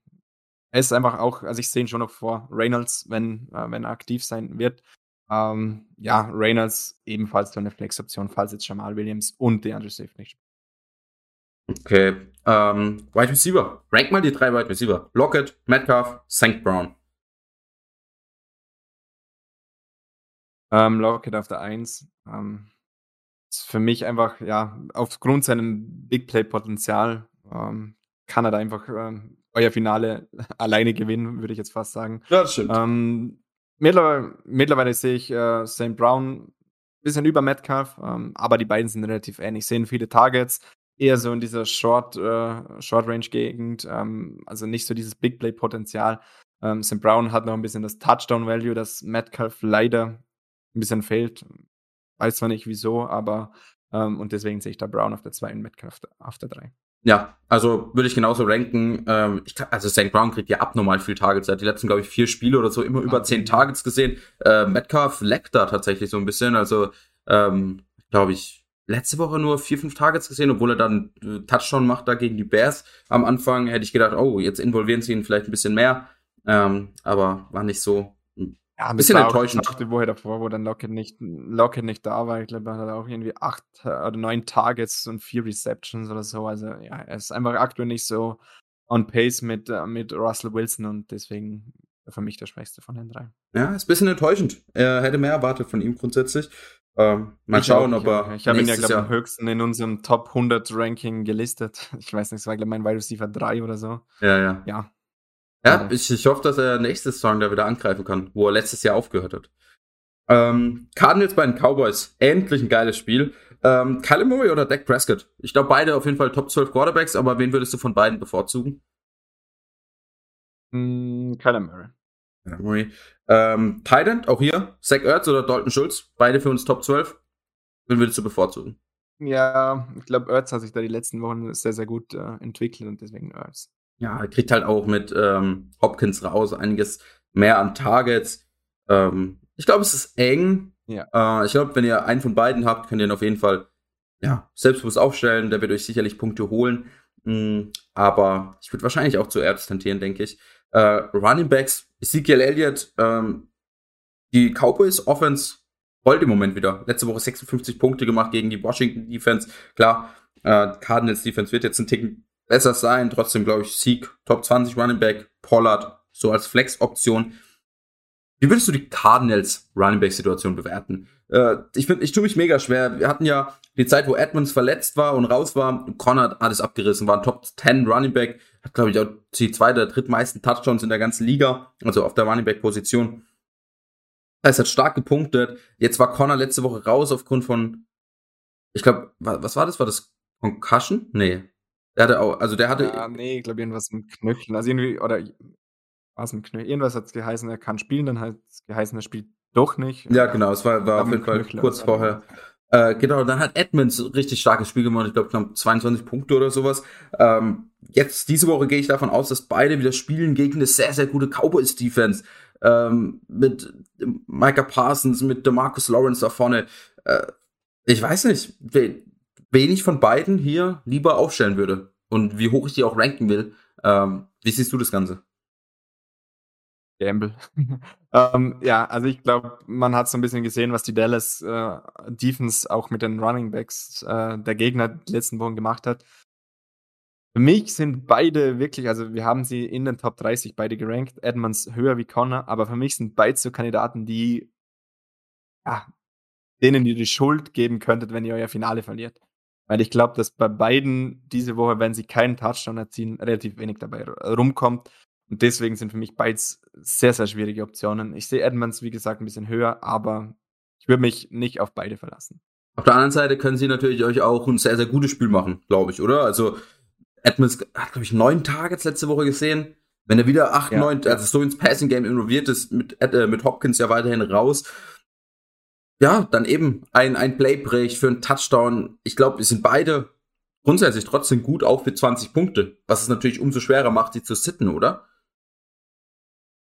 er ist einfach auch, also ich sehe ihn schon noch vor Reynolds, wenn, äh, wenn er aktiv sein wird. Ähm, ja, Reynolds ebenfalls so eine Flex-Option, falls jetzt Jamal Williams und DeAndre Swift nicht Okay. Ähm, Wide Receiver. Rank mal die drei Wide Receiver. Lockett, Metcalf, St. Brown. Ähm, Lockett auf der 1. Ähm, ist für mich einfach, ja, aufgrund seinem Big Play-Potenzial ähm, kann er da einfach ähm, euer Finale alleine gewinnen, würde ich jetzt fast sagen. Ja, das stimmt. Ähm, mittlerweile, mittlerweile sehe ich äh, St. Brown ein bisschen über Metcalf, ähm, aber die beiden sind relativ ähnlich. Sehen viele Targets, eher so in dieser Short, äh, Short Range Gegend, ähm, also nicht so dieses Big Play Potenzial. Ähm, St. Brown hat noch ein bisschen das Touchdown Value, das Metcalf leider ein bisschen fehlt. Weiß zwar nicht wieso, aber ähm, und deswegen sehe ich da Brown auf der 2 und Metcalf auf der 3. Ja, also würde ich genauso ranken. Ähm, ich, also St. Brown kriegt ja abnormal viel Targets. Er hat die letzten, glaube ich, vier Spiele oder so immer über zehn Targets gesehen. Äh, Metcalf leckt da tatsächlich so ein bisschen. Also, ähm, glaube ich, letzte Woche nur vier, fünf Targets gesehen, obwohl er dann äh, Touchdown macht da gegen die Bears. Am Anfang hätte ich gedacht, oh, jetzt involvieren sie ihn vielleicht ein bisschen mehr. Ähm, aber war nicht so. Ja, ein bisschen enttäuschend. Auch die Woche davor, wo dann Lockett nicht, Lockett nicht da war. Ich glaube, er hat auch irgendwie acht oder neun Targets und vier Receptions oder so. Also ja, er ist einfach aktuell nicht so on pace mit, äh, mit Russell Wilson und deswegen für mich der Schwächste von den drei. Ja, ist ein bisschen enttäuschend. Er hätte mehr erwartet von ihm grundsätzlich. Ähm, mal ich schauen, auch, ob er. Ich habe ihn ja, glaube ich, am höchsten in unserem Top 100 Ranking gelistet. Ich weiß nicht, es war, glaube ich, mein Wide Receiver 3 oder so. Ja, ja. Ja. Ja, ich, ich hoffe, dass er nächstes Song da wieder angreifen kann, wo er letztes Jahr aufgehört hat. Ähm, Cardinals bei den Cowboys. Endlich ein geiles Spiel. Ähm, Kyler Murray oder Dak Prescott? Ich glaube, beide auf jeden Fall Top 12 Quarterbacks, aber wen würdest du von beiden bevorzugen? Mm, Kyler Murray. Murray. Ähm, Thailand, auch hier, Zach Ertz oder Dalton Schulz, beide für uns Top 12. Wen würdest du bevorzugen? Ja, ich glaube, Ertz hat sich da die letzten Wochen sehr, sehr gut äh, entwickelt und deswegen Ertz. Ja, er kriegt halt auch mit ähm, Hopkins raus einiges mehr an Targets. Ähm, ich glaube, es ist eng. Ja. Äh, ich glaube, wenn ihr einen von beiden habt, könnt ihr ihn auf jeden Fall ja, selbstbewusst aufstellen. Der wird euch sicherlich Punkte holen. Mm, aber ich würde wahrscheinlich auch zu Ertz tendieren, denke ich. Äh, Running Backs, Ezekiel Elliott, ähm, die Cowboys Offense rollt im Moment wieder. Letzte Woche 56 Punkte gemacht gegen die Washington Defense. Klar, äh, Cardinals Defense wird jetzt ein Ticken besser sein. Trotzdem glaube ich Sieg, Top 20 Running Back, Pollard, so als Flex-Option. Wie würdest du die Cardinals Running Back Situation bewerten? Äh, ich finde, ich tue mich mega schwer. Wir hatten ja die Zeit, wo Edmonds verletzt war und raus war. Connor hat alles abgerissen, war ein Top 10 Running Back, hat glaube ich auch die zweite, drittmeisten Touchdowns in der ganzen Liga, also auf der Running Back Position. Das hat stark gepunktet. Jetzt war Connor letzte Woche raus aufgrund von, ich glaube, was war das? War das Concussion? Nee. Der hatte auch, also der hatte. Ja, nee, ich glaube irgendwas mit Knöcheln. Also irgendwie, oder was mit Knöcheln? Irgendwas hat es geheißen, er kann spielen, dann hat es geheißen, er spielt doch nicht. Ja, genau, es war, war auf jeden Fall kurz vorher. Äh, genau, dann hat Edmonds ein richtig starkes Spiel gemacht, ich glaube knapp 22 Punkte oder sowas. Ähm, jetzt, diese Woche gehe ich davon aus, dass beide wieder spielen gegen eine sehr, sehr gute Cowboys-Defense. Ähm, mit Micah Parsons, mit DeMarcus Lawrence da vorne. Äh, ich weiß nicht, wen ich von beiden hier lieber aufstellen würde und wie hoch ich die auch ranken will. Ähm, wie siehst du das Ganze? Gamble. ähm, ja, also ich glaube, man hat so ein bisschen gesehen, was die Dallas äh, Defense auch mit den Running Backs äh, der Gegner die letzten Wochen gemacht hat. Für mich sind beide wirklich, also wir haben sie in den Top 30 beide gerankt, Edmonds höher wie Connor, aber für mich sind beide so Kandidaten, die ja, denen ihr die Schuld geben könntet, wenn ihr euer Finale verliert. Weil ich glaube, dass bei beiden diese Woche, wenn sie keinen Touchdown erzielen, relativ wenig dabei rumkommt. Und deswegen sind für mich beides sehr, sehr schwierige Optionen. Ich sehe Edmonds, wie gesagt, ein bisschen höher, aber ich würde mich nicht auf beide verlassen. Auf der anderen Seite können sie natürlich euch auch ein sehr, sehr gutes Spiel machen, glaube ich, oder? Also Edmonds hat, glaube ich, neun Targets letzte Woche gesehen. Wenn er wieder acht, ja, neun, also so ins Passing Game involviert ist, mit, äh, mit Hopkins ja weiterhin raus. Ja, dann eben ein, ein Play für einen Touchdown. Ich glaube, wir sind beide grundsätzlich trotzdem gut, auch für 20 Punkte. Was es natürlich umso schwerer macht, sie zu sitten, oder?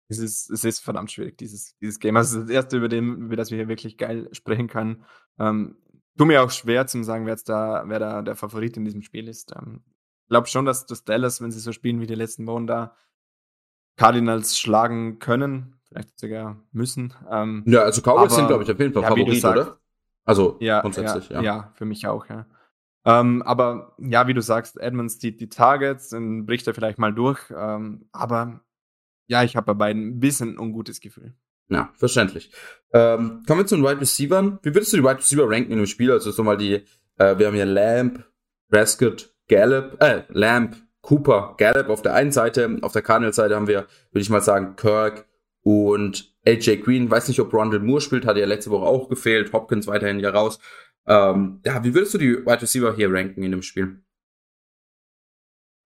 Es ist, es ist verdammt schwierig, dieses, dieses Game. Also das erste, über, dem, über das wir hier wirklich geil sprechen können. Ähm, tu mir auch schwer zu sagen, wer jetzt da, wer da der Favorit in diesem Spiel ist. Ähm, ich glaube schon, dass das Dallas, wenn sie so spielen wie die letzten Wochen da, Cardinals schlagen können. Vielleicht sogar müssen. Ähm, ja, also Cowboys sind, glaube ich, auf jeden Fall ja, Favorit, sagst, oder? Also ja, grundsätzlich, ja, ja. Ja, für mich auch, ja. Ähm, aber ja, wie du sagst, Edmonds, die, die Targets, dann bricht er vielleicht mal durch. Ähm, aber ja, ich habe bei beiden ein bisschen ein ungutes Gefühl. Ja, verständlich. Ähm, kommen wir zu den Wide Receivers. Wie würdest du die Wide Receiver ranken in dem Spiel? Also so mal die, äh, wir haben hier Lamb, Prescott, Gallup, äh, Lamb, Cooper, Gallup auf der einen Seite, auf der Cardinals-Seite haben wir, würde ich mal sagen, Kirk und AJ Green. Weiß nicht, ob Rondell Moore spielt, hat ja letzte Woche auch gefehlt. Hopkins weiterhin ja raus. Ähm, ja, wie würdest du die Wide Receiver hier ranken in dem Spiel?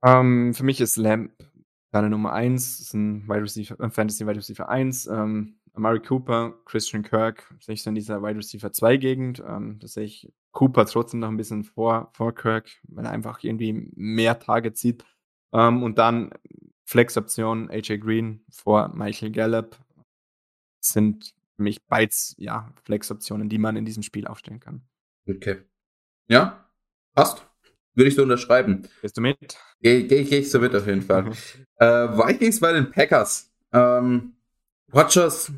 Um, ähm, für mich ist Lamb deine Nummer 1, ist ein Wide Receiver, Fantasy Wide Receiver 1. Ähm, Amari Cooper, Christian Kirk, sehe ich so in dieser Wide Receiver 2 Gegend. Ähm, da sehe ich Cooper trotzdem noch ein bisschen vor, vor Kirk, weil er einfach irgendwie mehr Targets sieht. Ähm, und dann Flex-Option AJ Green vor Michael Gallup sind für mich beides ja, Flex-Optionen, die man in diesem Spiel aufstellen kann. Okay. Ja, passt. Würde ich so unterschreiben. Gehst du mit? Gehe geh, geh ich so mit auf jeden Fall. Äh, Vikings bei den Packers. Ähm, Rodgers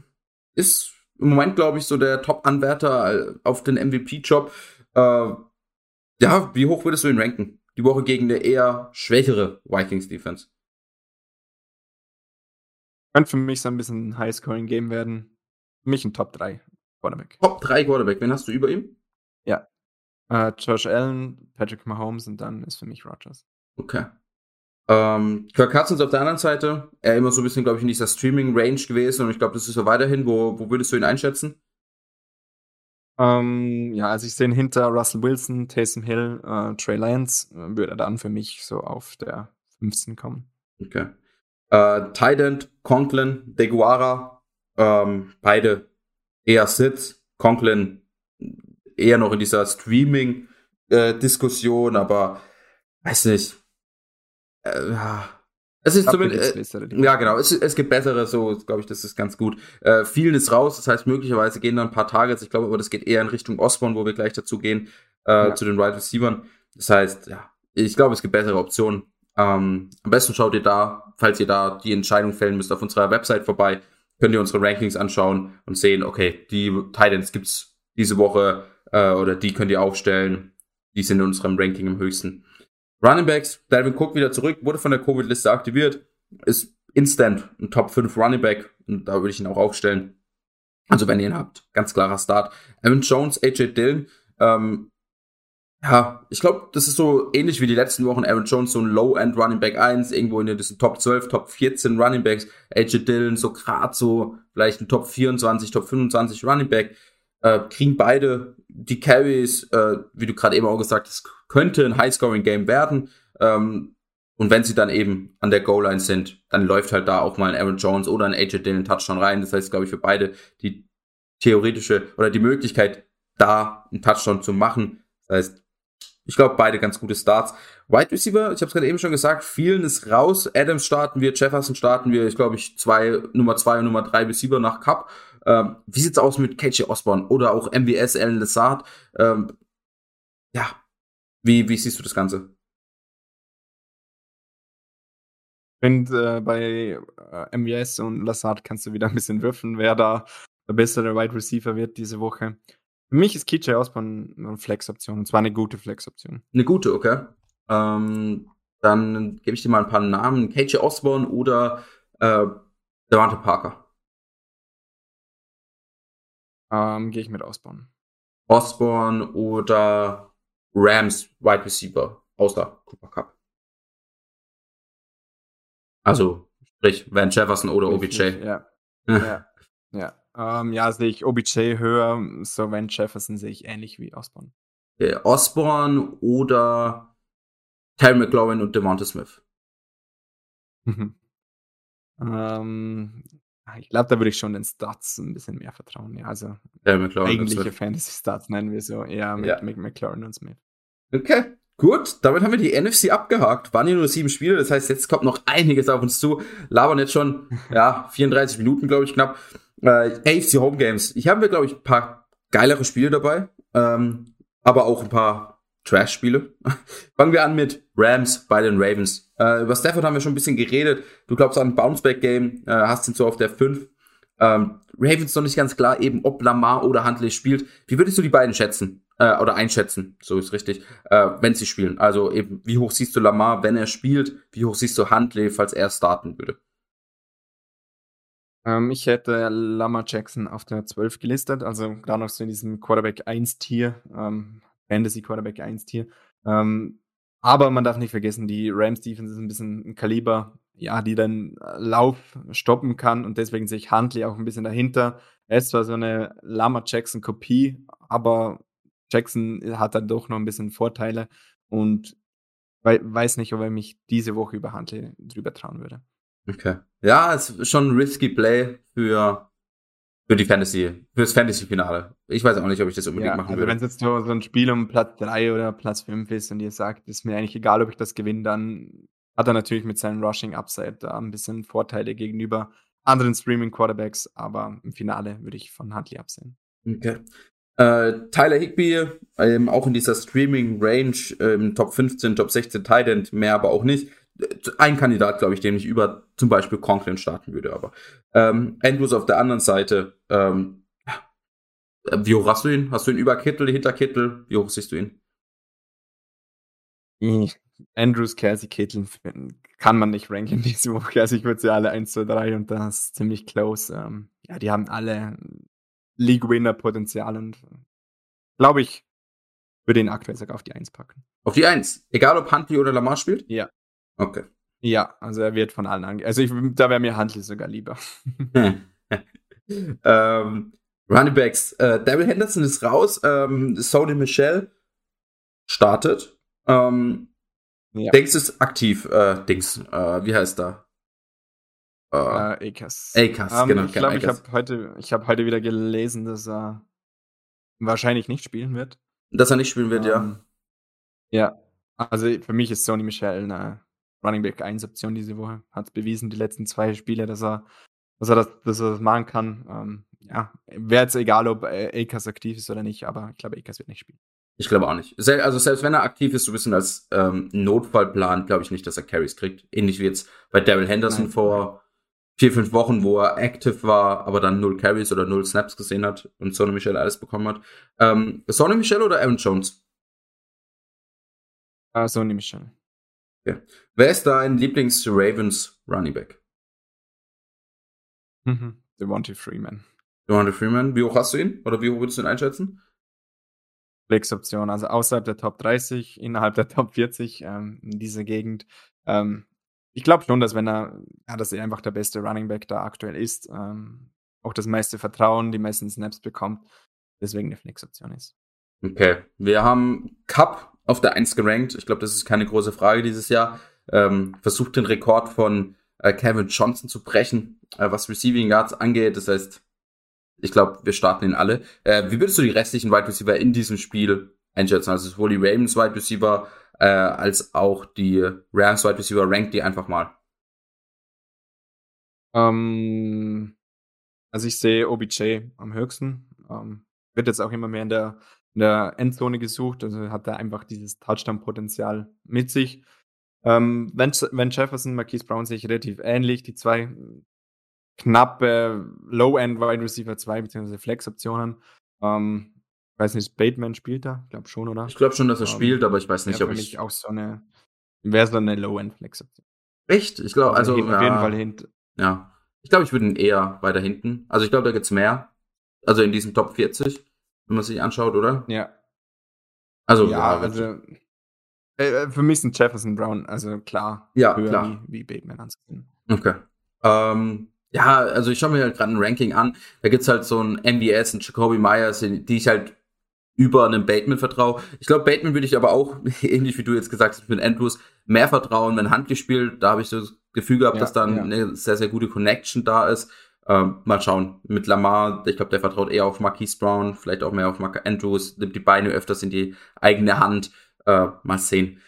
ist im Moment, glaube ich, so der Top-Anwärter auf den MVP-Job. Äh, ja, wie hoch würdest du ihn ranken? Die Woche gegen eine eher schwächere Vikings-Defense. Könnte für mich so ein bisschen High-Scoring-Game werden. Für mich ein Top 3 Quarterback. Top 3 Quarterback. Wen hast du über ihm? Ja. Äh, Josh Allen, Patrick Mahomes und dann ist für mich Rogers. Okay. Ähm, Kirk Cousins auf der anderen Seite, er immer so ein bisschen, glaube ich, in dieser Streaming-Range gewesen und ich glaube, das ist so weiterhin. Wo, wo würdest du ihn einschätzen? Ähm, ja, also ich sehe ihn hinter Russell Wilson, Taysom Hill, äh, Trey Lance, äh, würde er dann für mich so auf der 15 kommen. Okay. Äh, Tident, Conklin, Deguara, ähm, beide eher Sitz. Conklin eher noch in dieser Streaming-Diskussion, aber weiß nicht. Äh, ja. Es ist zumindest. Äh, ja, genau. Es, es gibt bessere, so glaube ich, das ist ganz gut. Äh, vielen ist raus, das heißt, möglicherweise gehen dann ein paar Targets. Ich glaube aber, das geht eher in Richtung Osborne, wo wir gleich dazu gehen, äh, ja. zu den Wide right Receivers. Das heißt, ja, ich glaube, es gibt bessere Optionen. Ähm, am besten schaut ihr da, falls ihr da die Entscheidung fällen müsst, auf unserer Website vorbei. Könnt ihr unsere Rankings anschauen und sehen, okay, die Titans gibt's diese Woche äh, oder die könnt ihr aufstellen. Die sind in unserem Ranking im höchsten. Running Backs, Dalvin Cook wieder zurück, wurde von der Covid-Liste aktiviert, ist instant ein Top 5 Running Back und da würde ich ihn auch aufstellen. Also wenn ihr ihn habt, ganz klarer Start. Evan Jones, AJ Dillon, ähm, ja, ich glaube, das ist so ähnlich wie die letzten Wochen. Aaron Jones, so ein Low-End Running Back 1, irgendwo in diesen Top 12, Top 14 Running Backs. AJ Dillon, so grad so, vielleicht ein Top 24, Top 25 Running Back. Äh, kriegen beide die Carries, äh, wie du gerade eben auch gesagt hast, könnte ein High-Scoring-Game werden. Ähm, und wenn sie dann eben an der Goal-Line sind, dann läuft halt da auch mal ein Aaron Jones oder ein AJ Dillon Touchdown rein. Das heißt, glaube ich, für beide die theoretische oder die Möglichkeit, da einen Touchdown zu machen. Das heißt, ich glaube, beide ganz gute Starts. Wide Receiver, ich habe es gerade eben schon gesagt, vielen ist raus. Adams starten wir, Jefferson starten wir, ich glaube, ich zwei, Nummer zwei und Nummer drei Receiver nach Cup. Ähm, wie sieht's aus mit KJ Osborne oder auch MBS Alan Lazard? Ähm, ja, wie, wie siehst du das Ganze? Ich finde, äh, bei äh, MVS und Lazard kannst du wieder ein bisschen würfeln, wer da der bessere Wide Receiver wird diese Woche. Für mich ist KJ Osborne eine Flex-Option, und zwar eine gute Flex-Option. Eine gute, okay. Ähm, dann gebe ich dir mal ein paar Namen. KJ Osborne oder äh, Devante Parker. Ähm, Gehe ich mit Osborne. Osborne oder Rams Wide Receiver außer Cooper Cup. Also, sprich, Van Jefferson oder OBJ. Ja. ja. Ja. Ähm, ja, sehe ich OBJ höher, so Van Jefferson sehe ich ähnlich wie Osborne. Okay, Osborne oder Terry McLaurin und Devonta Smith. ähm, Ah, ich glaube, da würde ich schon den Stats ein bisschen mehr vertrauen. Ja, also ja, eigentliche Fantasy-Stats nennen wir so, eher mit, ja. mit McLaren und Smith. Okay, gut. Damit haben wir die NFC abgehakt. Waren hier nur sieben Spiele, das heißt, jetzt kommt noch einiges auf uns zu. Labern jetzt schon, ja, 34 Minuten, glaube ich, knapp. Äh, AFC Home Games. Ich habe, glaube ich, ein paar geilere Spiele dabei, ähm, aber auch ein paar Trash-Spiele. Fangen wir an mit Rams bei den Ravens. Äh, über Stafford haben wir schon ein bisschen geredet. Du glaubst an ein Bounceback-Game, äh, hast ihn so auf der 5. Ähm, Ravens noch nicht ganz klar, eben ob Lamar oder Huntley spielt. Wie würdest du die beiden schätzen? Äh, oder einschätzen, so ist richtig, äh, wenn sie spielen. Also eben, wie hoch siehst du Lamar, wenn er spielt? Wie hoch siehst du Huntley, falls er starten würde? Ähm, ich hätte Lamar Jackson auf der 12 gelistet, also gerade noch so in diesem Quarterback 1-Tier, ähm, Fantasy Quarterback 1-Tier. Ähm, aber man darf nicht vergessen, die Rams Defense ist ein bisschen ein Kaliber, ja, die dann Lauf stoppen kann und deswegen sehe ich Huntley auch ein bisschen dahinter. Er ist zwar so eine Lama Jackson Kopie, aber Jackson hat dann doch noch ein bisschen Vorteile und weiß nicht, ob er mich diese Woche über Huntley drüber trauen würde. Okay. Ja, es ist schon ein risky Play für, für die Fantasy, fürs Fantasy-Finale. Ich weiß auch nicht, ob ich das unbedingt ja, machen also würde. Wenn es jetzt nur so ein Spiel um Platz 3 oder Platz 5 ist und ihr sagt, ist mir eigentlich egal, ob ich das gewinne, dann hat er natürlich mit seinem Rushing Upside da ein bisschen Vorteile gegenüber anderen Streaming Quarterbacks, aber im Finale würde ich von Huntley absehen. Okay. Äh, Tyler Higby, ähm, auch in dieser Streaming Range, ähm, Top 15, Top 16 Tight mehr aber auch nicht ein Kandidat, glaube ich, den ich über zum Beispiel Conklin starten würde, aber ähm, Andrews auf der anderen Seite, ähm, wie hoch hast du ihn? Hast du ihn über Kittel, hinter Kittel? Wie hoch siehst du ihn? Andrews, Kelsey, Kittel kann man nicht ranken diese Woche. Also ich würde sie alle 1, 2, 3 und das ist ziemlich close. Ähm, ja, die haben alle League-Winner-Potenzial und glaube ich, würde ihn aktuell sogar auf die 1 packen. Auf die 1? Egal ob Huntley oder Lamar spielt? Ja. Okay. Ja, also er wird von allen ange... Also ich, da wäre mir Huntley sogar lieber. ähm, Running Backs. Äh, Daryl Henderson ist raus. Ähm, Sony Michel startet. Ähm, ja. Dings ist aktiv. Äh, Dings. Äh, wie heißt da? Äh, uh, Akers. Akers, um, ähm, genau. Ich glaube, ich habe heute, hab heute wieder gelesen, dass er wahrscheinlich nicht spielen wird. Dass er nicht spielen wird, um, ja. Ja. Also für mich ist Sony Michel eine Running Back 1 Option diese Woche. Hat bewiesen, die letzten zwei Spiele, dass er, dass er, das, dass er das machen kann. Ähm, ja, wäre jetzt egal, ob äh, Akers aktiv ist oder nicht, aber ich glaube, Akers wird nicht spielen. Ich glaube auch nicht. Also selbst wenn er aktiv ist, so ein bisschen als ähm, Notfallplan, glaube ich nicht, dass er Carries kriegt. Ähnlich wie jetzt bei Daryl Henderson Nein. vor vier, fünf Wochen, wo er active war, aber dann null Carries oder null Snaps gesehen hat und Sonny Michel alles bekommen hat. Ähm, Sonny Michel oder Aaron Jones? Uh, Sonny Michel. Ja. Wer ist dein Lieblings-Ravens Running Back? Mhm. Devontae Freeman. Devontae Freeman. Wie hoch hast du ihn? Oder wie hoch würdest du ihn einschätzen? Flex-Option, also außerhalb der Top 30, innerhalb der Top 40 ähm, in dieser Gegend. Ähm, ich glaube schon, dass wenn er, ja, dass er einfach der beste Running Back da aktuell ist, ähm, auch das meiste Vertrauen, die meisten Snaps bekommt, deswegen eine Flex-Option ist. Okay, wir haben Cup auf der 1 gerankt. Ich glaube, das ist keine große Frage dieses Jahr. Ähm, versucht den Rekord von äh, Kevin Johnson zu brechen, äh, was Receiving Yards angeht. Das heißt, ich glaube, wir starten ihn alle. Äh, wie würdest du die restlichen Wide Receiver in diesem Spiel einschätzen? Also sowohl die Ravens Wide Receiver äh, als auch die Rams Wide Receiver, rankt die einfach mal. Ähm, also ich sehe OBJ am höchsten. Ähm, wird jetzt auch immer mehr in der in der Endzone gesucht, also hat er einfach dieses Touchdown-Potenzial mit sich. Ähm, wenn, wenn Jefferson, Marquise Brown sehe ich relativ ähnlich, die zwei knappe Low-End-Wide Receiver 2 bzw. Flex-Optionen. Ähm, ich weiß nicht, Bateman spielt da? Ich glaube schon, oder? Ich glaube schon, dass er ähm, spielt, aber ich weiß nicht, ob ich. auch so eine, wäre so eine Low-End-Flex-Option. Echt? Ich glaube, also. also auf jeden Fall hinten. Ja. Ich glaube, ich würde ihn eher weiter hinten. Also ich glaube, da gibt's mehr. Also in diesem Top 40 wenn man sich anschaut, oder? Ja. Also, ja, ja also äh, äh, für mich sind Jefferson Brown, also klar, ja, höher klar. Wie, wie Bateman anzusehen. Okay. Ähm, ja, also ich schaue mir halt gerade ein Ranking an. Da gibt's halt so ein MBS und Jacoby Myers, die ich halt über einen Bateman vertraue. Ich glaube, Bateman würde ich aber auch, ähnlich wie du jetzt gesagt hast mit Andrews, mehr vertrauen, wenn Hand gespielt. Da habe ich so das Gefühl gehabt, ja, dass dann ja. eine sehr, sehr gute Connection da ist. Ähm, mal schauen. Mit Lamar, ich glaube, der vertraut eher auf Marquise Brown, vielleicht auch mehr auf Mark Andrews, nimmt die Beine öfters in die eigene Hand. Äh, mal sehen.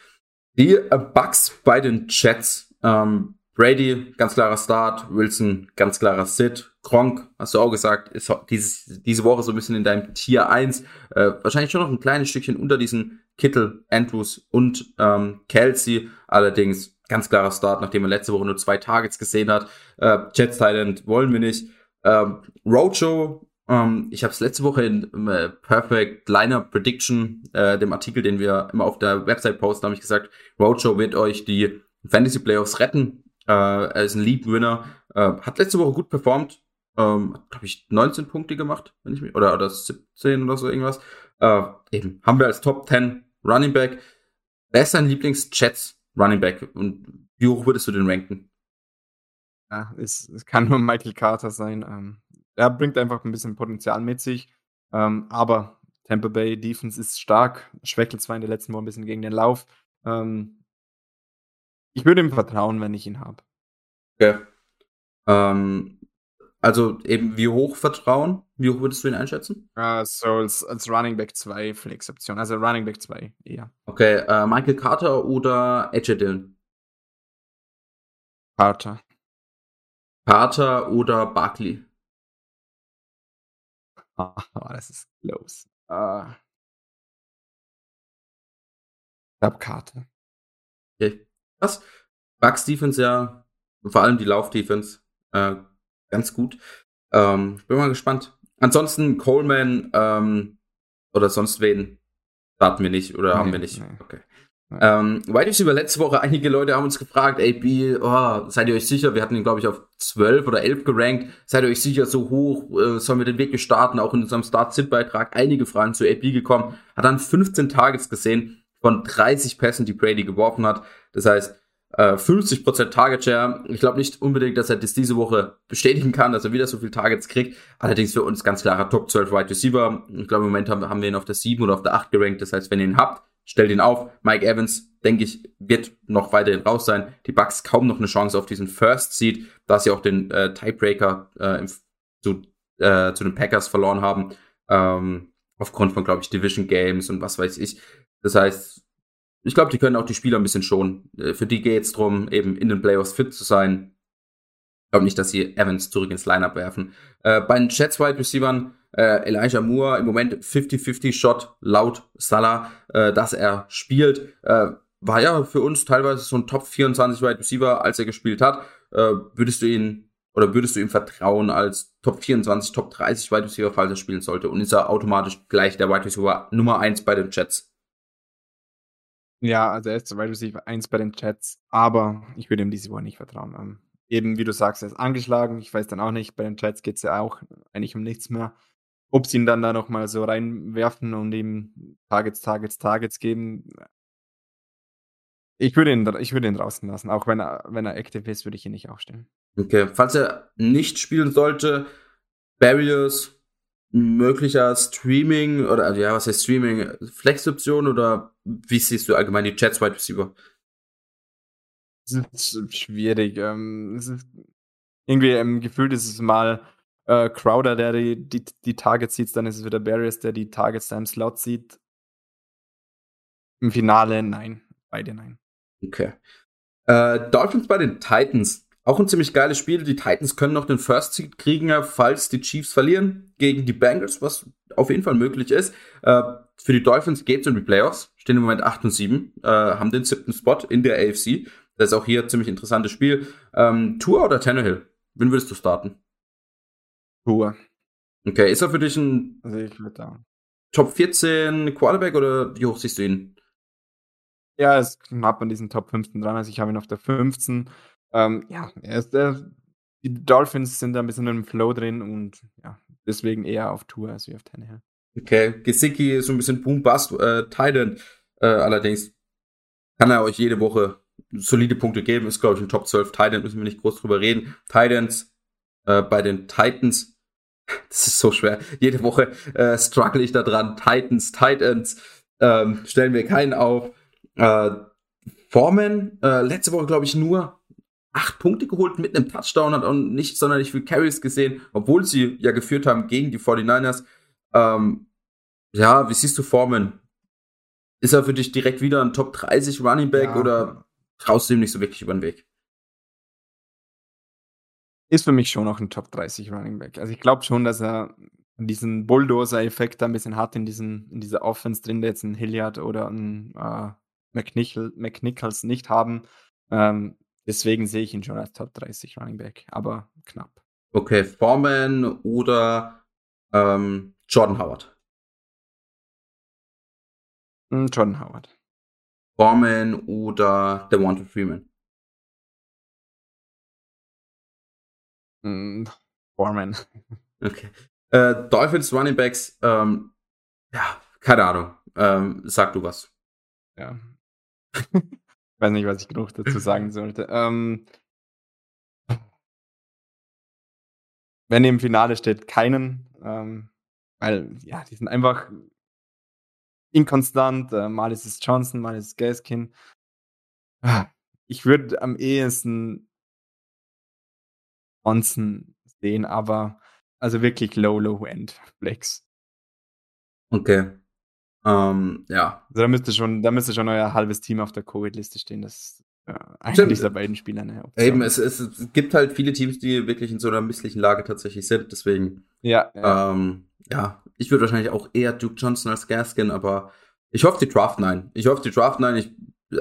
Die äh, Bugs bei den Jets. Ähm, Brady, ganz klarer Start. Wilson, ganz klarer Sit. Gronk, hast du auch gesagt, ist dieses, diese Woche so ein bisschen in deinem Tier 1. Äh, wahrscheinlich schon noch ein kleines Stückchen unter diesen Kittel, Andrews und ähm, Kelsey. Allerdings ganz klarer Start, nachdem er letzte Woche nur zwei Targets gesehen hat. Äh, Jets Thailand wollen wir nicht. Ähm, Roadshow, ähm, ich habe es letzte Woche in äh, Perfect Lineup Prediction, äh, dem Artikel, den wir immer auf der Website posten, habe ich gesagt, Roadshow wird euch die Fantasy Playoffs retten. Äh, er ist ein League-Winner, äh, hat letzte Woche gut performt, ähm, glaube ich, 19 Punkte gemacht, wenn ich mich, oder, oder 17 oder so irgendwas. Äh, eben, haben wir als Top 10 Running Back. Wer ist dein Lieblings-Chats Running Back und wie hoch würdest du den ranken? Ja, es, es kann nur Michael Carter sein. Ähm, er bringt einfach ein bisschen Potenzial mit sich. Ähm, aber Tampa Bay Defense ist stark, schwächelt zwar in der letzten Woche ein bisschen gegen den Lauf. Ähm, ich würde ihm vertrauen, wenn ich ihn habe. Okay. Ähm, also eben wie hoch Vertrauen? Wie hoch würdest du ihn einschätzen? Uh, so als, als Running Back 2 Flex-Option. Also Running Back 2 eher. Okay, äh, Michael Carter oder AJ Dillon? Carter. Carter oder Barkley? Oh, das ist close. Uh, ich glaube Carter. Okay. Was? Bucks Defense ja, vor allem die Lauf-Defense, äh, ganz gut. Ähm, bin mal gespannt. Ansonsten Coleman ähm, oder sonst wen starten wir nicht oder nee, haben wir nicht. Nee. Okay. Ähm, Wide Receiver letzte Woche, einige Leute haben uns gefragt, ey, B, oh, seid ihr euch sicher? Wir hatten ihn, glaube ich, auf 12 oder 11 gerankt. Seid ihr euch sicher, so hoch äh, sollen wir den Weg gestarten? Auch in unserem Start-Sit-Beitrag einige Fragen zu AP gekommen. Hat dann 15 Targets gesehen von 30 Pässen, die Brady geworfen hat. Das heißt, 50% äh, Target Share. Ich glaube nicht unbedingt, dass er das diese Woche bestätigen kann, dass er wieder so viel Targets kriegt. Allerdings für uns ganz klarer Top 12 Wide Receiver. Ich glaube, im Moment haben, haben wir ihn auf der 7 oder auf der 8 gerankt. Das heißt, wenn ihr ihn habt, stellt ihn auf. Mike Evans, denke ich, wird noch weiterhin raus sein. Die Bucks kaum noch eine Chance auf diesen First Seed, da sie auch den äh, Tiebreaker äh, zu, äh, zu den Packers verloren haben. Ähm, aufgrund von, glaube ich, Division Games und was weiß ich. Das heißt, ich glaube, die können auch die Spieler ein bisschen schonen. Äh, für die geht es darum, eben in den Playoffs fit zu sein. Ich glaube nicht, dass sie Evans zurück ins Lineup werfen. Äh, bei den Jets Wide Receivers, äh, Elijah Moore im Moment 50-50 Shot laut Salah, äh, dass er spielt. Äh, war ja für uns teilweise so ein Top 24 Wide Receiver, als er gespielt hat. Äh, würdest du ihn oder würdest du ihm vertrauen als Top 24, Top 30 Wide Receiver, falls er spielen sollte? Und ist er automatisch gleich der Wide Receiver Nummer 1 bei den Jets? Ja, also er ist Wide Receiver 1 bei den Chats, aber ich würde ihm diese Woche nicht vertrauen. Ähm, eben, wie du sagst, er ist angeschlagen. Ich weiß dann auch nicht, bei den Chats geht es ja auch eigentlich um nichts mehr. Ob sie ihn dann da nochmal so reinwerfen und ihm Targets, Targets, Targets geben. Ich würde ihn, ich würde ihn draußen lassen. Auch wenn er, wenn er active ist, würde ich ihn nicht aufstellen. Okay, falls er nicht spielen sollte, Barriers, möglicher Streaming oder also ja, was heißt Streaming? Flex-Option oder wie siehst du allgemein die Chats Wide Receiver? Das ist schwierig. Ähm, ist irgendwie ähm, gefühlt ist es mal äh, Crowder, der die, die, die Targets sieht, dann ist es wieder Barriers, der die Targets da im Slot sieht. Im Finale nein. Beide nein. Okay. Äh, Dolphins bei den Titans. Auch ein ziemlich geiles Spiel. Die Titans können noch den First Seed kriegen, falls die Chiefs verlieren gegen die Bengals, was auf jeden Fall möglich ist. Äh, für die Dolphins geht's in die Playoffs, stehen im Moment 8 und 7, äh, haben den siebten Spot in der AFC. Das ist auch hier ein ziemlich interessantes Spiel. Ähm, Tour oder Tannehill? Wen würdest du starten? Tour. Okay, ist er für dich ein also ich da. Top 14 Quarterback oder wie hoch siehst du ihn? Ja, er ist knapp an diesen Top 15 dran. Also ich habe ihn auf der 15. Ähm, ja, er ist, er, die Dolphins sind da ein bisschen im Flow drin und ja, deswegen eher auf Tour als wie auf Tannehill. Okay, Gesicki ist so ein bisschen Boom-Bust, äh, Titan. Äh, allerdings kann er euch jede Woche solide Punkte geben. Ist, glaube ich, ein Top 12 Titan, müssen wir nicht groß drüber reden. Titans äh, bei den Titans, das ist so schwer. Jede Woche äh, struggle ich da dran. Titans, Titans, ähm, stellen wir keinen auf. Äh, Foreman, äh, letzte Woche, glaube ich, nur acht Punkte geholt mit einem Touchdown, hat auch nicht sonderlich viel Carries gesehen, obwohl sie ja geführt haben gegen die 49ers. Ähm, ja, wie siehst du Foreman? Ist er für dich direkt wieder ein Top 30 Running Back ja. oder traust du ihm nicht so wirklich über den Weg? Ist für mich schon noch ein Top 30 Running Back. Also ich glaube schon, dass er diesen Bulldozer-Effekt ein bisschen hat in, diesen, in dieser Offense drin, der jetzt ein Hilliard oder ein äh, McNichols nicht haben. Ähm, Deswegen sehe ich ihn schon als Top 30 Running Back, aber knapp. Okay, Foreman oder ähm, Jordan Howard? Hm, Jordan Howard. Foreman oder Devonta Freeman? Mm, Foreman. Okay. Äh, Dolphins Running Backs, ähm, ja, keine Ahnung. Ähm, sag du was. Ja. ich weiß nicht, was ich genug dazu sagen sollte. Ähm, wenn im Finale steht, keinen. Ähm, weil, ja, die sind einfach inkonstant. Äh, mal ist es Johnson, mal ist es Gaskin. Ich würde am ehesten Johnson sehen, aber also wirklich low, low end Flex. Okay. Ähm, ja. Also da müsste schon, da müsste schon euer halbes Team auf der Covid-Liste stehen. Das äh, einer dieser beiden Spieler Option. Eben, es, es, gibt halt viele Teams, die wirklich in so einer misslichen Lage tatsächlich sind. Deswegen. Ja. Ja, ähm, ja. ich würde wahrscheinlich auch eher Duke Johnson als Gaskin, aber ich hoffe, die Draft nein. Ich hoffe, die Draft nein. Ich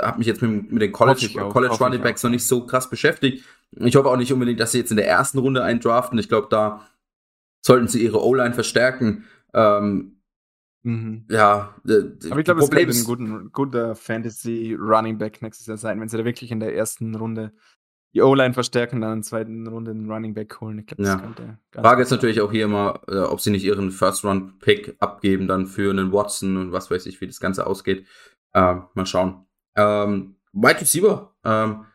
habe mich jetzt mit, mit den College, College Running Backs noch nicht so krass beschäftigt. Ich hoffe auch nicht unbedingt, dass sie jetzt in der ersten Runde einen draften. Ich glaube, da sollten sie ihre O-Line verstärken. Ähm, Mhm. Ja, aber ich glaube, es könnte ein guten, guter Fantasy Running Back nächstes Jahr sein, wenn sie da wirklich in der ersten Runde die O-Line verstärken, dann in der zweiten Runde einen Running Back holen. Ich glaube, das könnte Frage ist natürlich auch hier immer, äh, ob sie nicht ihren First-Round-Pick abgeben dann für einen Watson und was weiß ich, wie das Ganze ausgeht. Äh, mal schauen. Ähm, Wide Receiver. Ähm,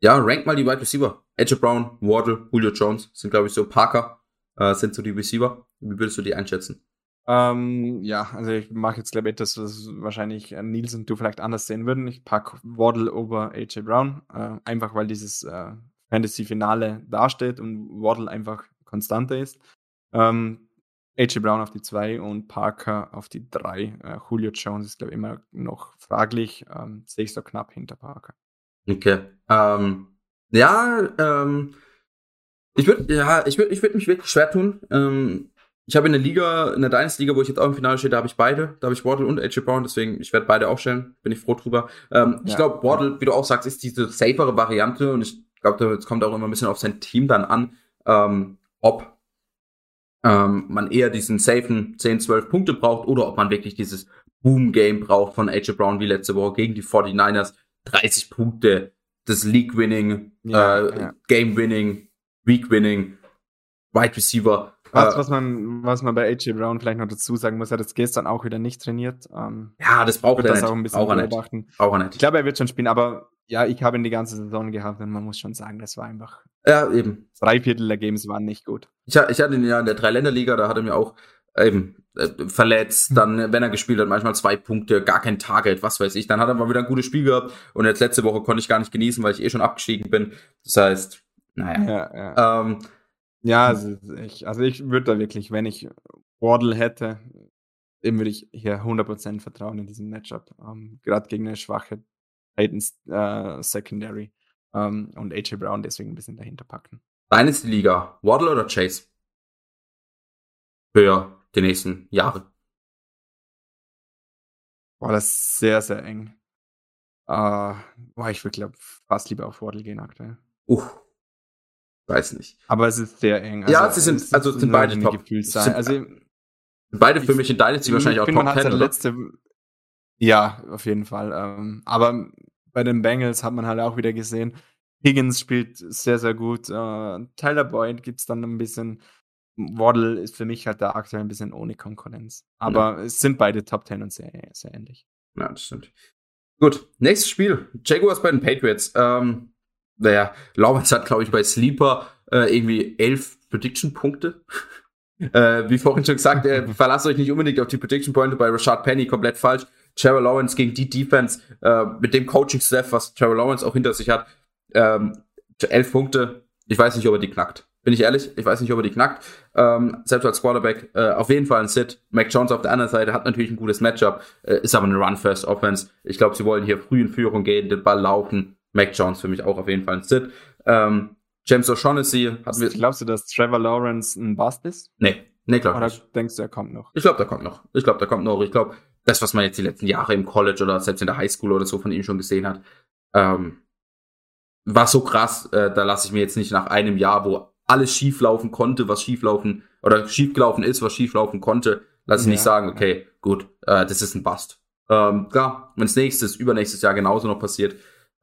ja, rank mal die Wide Receiver. Edge Brown, Wardle, Julio Jones sind, glaube ich, so Parker äh, sind so die Receiver. Wie würdest du die einschätzen? Ähm, ja, also ich mache jetzt, glaube ich, etwas, was wahrscheinlich äh, Nils und du vielleicht anders sehen würden. Ich packe Waddle over AJ Brown, äh, einfach weil dieses äh, Fantasy-Finale dasteht und Waddle einfach konstanter ist. Ähm, AJ Brown auf die 2 und Parker auf die 3. Äh, Julio Jones ist, glaube ich, immer noch fraglich. Ähm, Sehe ich so knapp hinter Parker. Okay. Ähm, ja, ähm, ich würde ja, ich würde ich würd mich wirklich schwer tun. Ähm, ich habe in der Liga, in der Dynasty-Liga, wo ich jetzt auch im Finale stehe, da habe ich beide. Da habe ich Wardle und AJ Brown, deswegen, ich werde beide aufstellen. Bin ich froh drüber. Ähm, ja. Ich glaube, Wardle, wie du auch sagst, ist diese safere Variante und ich glaube, es kommt auch immer ein bisschen auf sein Team dann an, ähm, ob ähm, man eher diesen safen 10, 12 Punkte braucht oder ob man wirklich dieses Boom-Game braucht von AJ Brown wie letzte Woche gegen die 49ers. 30 Punkte, das League-Winning, ja, äh, ja. Game-Winning, Week-Winning, Wide Receiver was, äh, was, man, was man bei AJ Brown vielleicht noch dazu sagen muss, er hat jetzt gestern auch wieder nicht trainiert. Ähm, ja, das braucht er das nicht. auch ein bisschen auch beobachten. Auch er nicht. Ich glaube, er wird schon spielen, aber ja, ich habe ihn die ganze Saison gehabt und man muss schon sagen, das war einfach. Ja, eben. Drei Viertel der Games waren nicht gut. Ich, ich hatte ihn ja in der Dreiländerliga, da hat er mir auch eben äh, verletzt, dann, wenn er gespielt hat, manchmal zwei Punkte, gar kein Target, was weiß ich. Dann hat er mal wieder ein gutes Spiel gehabt und jetzt letzte Woche konnte ich gar nicht genießen, weil ich eh schon abgestiegen bin. Das heißt, naja. Ja, ja. Ähm, ja, also ich, also ich würde da wirklich, wenn ich Wardle hätte, dem würde ich hier 100% vertrauen in diesem Matchup. Ähm, Gerade gegen eine schwache Titans äh, Secondary ähm, und AJ Brown deswegen ein bisschen dahinter packen. Deine ist die Liga, Waddle oder Chase? Für die nächsten Jahre. Boah, das ist sehr, sehr eng. Uh, boah, ich würde, glaube fast lieber auf Waddle gehen aktuell. Uh, weiß nicht. Aber es ist sehr eng. Also ja, sie sind, also sind beide top. Sind, also, beide für mich in Dynasty wahrscheinlich auch Top 10, letzte, Ja, auf jeden Fall. Ähm, aber bei den Bengals hat man halt auch wieder gesehen, Higgins spielt sehr, sehr gut. Äh, Tyler Boyd gibt es dann ein bisschen. Waddle ist für mich halt da aktuell ein bisschen ohne Konkurrenz. Aber ja. es sind beide Top 10 und sehr, sehr ähnlich. Ja, das stimmt. Gut, nächstes Spiel. Jaguars bei den Patriots. Ähm, naja, Lawrence hat, glaube ich, bei Sleeper äh, irgendwie elf Prediction-Punkte. äh, wie vorhin schon gesagt, äh, verlasst euch nicht unbedingt auf die Prediction-Punkte bei Rashad Penny, komplett falsch. Trevor Lawrence gegen die Defense äh, mit dem Coaching-Staff, was Trevor Lawrence auch hinter sich hat. Ähm, elf Punkte. Ich weiß nicht, ob er die knackt. Bin ich ehrlich? Ich weiß nicht, ob er die knackt. Ähm, selbst als Quarterback äh, auf jeden Fall ein Sit. Mac Jones auf der anderen Seite hat natürlich ein gutes Matchup, äh, ist aber eine Run-First-Offense. Ich glaube, sie wollen hier früh in Führung gehen, den Ball laufen Mac Jones für mich auch auf jeden Fall ein Sit. Ähm, James O'Shaughnessy hat mir. Glaubst du, dass Trevor Lawrence ein Bust ist? Nee, nee, glaube ich nicht. Oder denkst du, er kommt noch? Ich glaube, der kommt noch. Ich glaube, der kommt noch. Ich glaube, das, was man jetzt die letzten Jahre im College oder selbst in der Highschool oder so von ihm schon gesehen hat, ähm, war so krass, äh, da lasse ich mir jetzt nicht nach einem Jahr, wo alles schief laufen konnte, was schief laufen oder schief gelaufen ist, was schief laufen konnte, lass ich ja, nicht sagen, okay, gut, äh, das ist ein Bust. Ähm, klar, wenn es nächstes, übernächstes Jahr genauso noch passiert,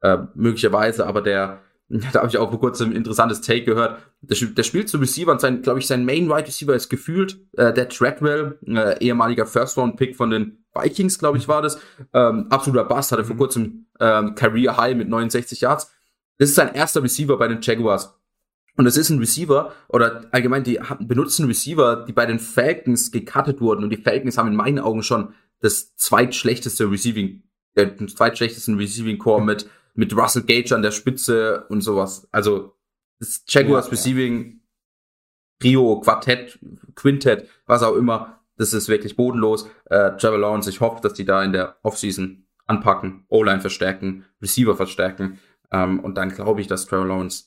äh, möglicherweise, aber der, da habe ich auch vor kurzem ein interessantes Take gehört. Der, der spielt zu Receiver und sein, glaube ich, sein Main Wide Receiver ist gefühlt äh, der Treadwell, äh, ehemaliger First Round Pick von den Vikings, glaube ich, war das. Ähm, absoluter Bass, hatte vor mhm. kurzem ähm, Career High mit 69 Yards. Das ist sein erster Receiver bei den Jaguars. Und es ist ein Receiver, oder allgemein, die benutzen Receiver, die bei den Falcons gecuttet wurden. Und die Falcons haben in meinen Augen schon das zweitschlechteste Receiving, äh, den zweitschlechtesten Receiving Core mit mit Russell Gage an der Spitze und sowas. Also das Jaguars ja, Receiving Trio, Quartett, Quintett, was auch immer, das ist wirklich bodenlos. Äh, Trevor Lawrence, ich hoffe, dass die da in der Offseason anpacken, O-Line verstärken, Receiver verstärken. Ähm, und dann glaube ich, dass Trevor Lawrence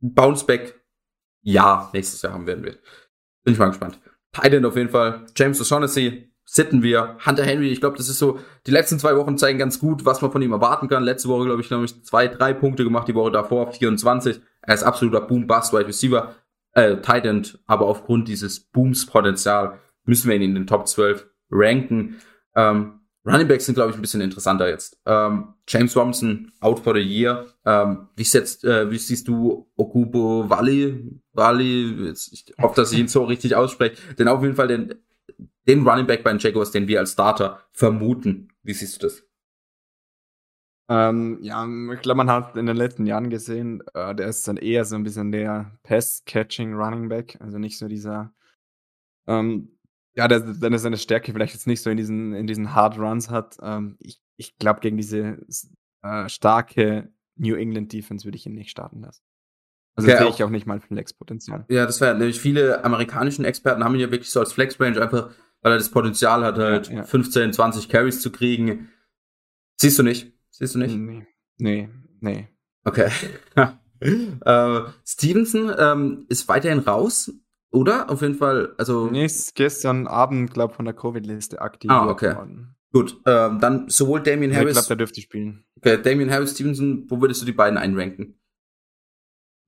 Bounceback ja nächstes Jahr haben werden wird. Bin ich mal gespannt. Titan auf jeden Fall. James O'Shaughnessy, sitten wir. Hunter Henry, ich glaube, das ist so, die letzten zwei Wochen zeigen ganz gut, was man von ihm erwarten kann. Letzte Woche, glaube ich, glaube ich, zwei, drei Punkte gemacht, die Woche davor 24. Er ist absoluter Boom-Bust-Wide Receiver, äh, Tight End, aber aufgrund dieses Booms-Potenzial müssen wir ihn in den Top 12 ranken. Ähm, Running Backs sind, glaube ich, ein bisschen interessanter jetzt. Ähm, James Robinson, out for the year. Ähm, wie, setzt, äh, wie siehst du Okubo Wally? Wally, ich hoffe, dass ich ihn so richtig ausspreche. Denn auf jeden Fall den den Running Back bei den Jaguars, den wir als Starter vermuten. Wie siehst du das? Ähm, ja, ich glaube, man hat in den letzten Jahren gesehen, äh, der ist dann eher so ein bisschen der Pass-Catching Running Back, also nicht so dieser, ähm, ja, der, dann ist seine Stärke vielleicht jetzt nicht so in diesen, in diesen Hard Runs hat. Ähm, ich ich glaube, gegen diese äh, starke New England Defense würde ich ihn nicht starten lassen. Also okay, sehe ich auch nicht mal Flex-Potenzial. Ja, das wäre nämlich viele amerikanischen Experten haben ihn ja wirklich so als Flex-Range einfach weil er das Potenzial hat, halt ja, ja. 15, 20 Carries zu kriegen. Siehst du nicht? Siehst du nicht? Nee. Nee, nee. Okay. äh, Stevenson ähm, ist weiterhin raus, oder? Auf jeden Fall, also. Nee, ist gestern Abend, glaube von der Covid-Liste aktiv. Ah, okay. Worden. Gut, ähm, dann sowohl Damien Harris. Ich glaube, der dürfte spielen. Okay, Damien Harris, Stevenson, wo würdest du die beiden einranken?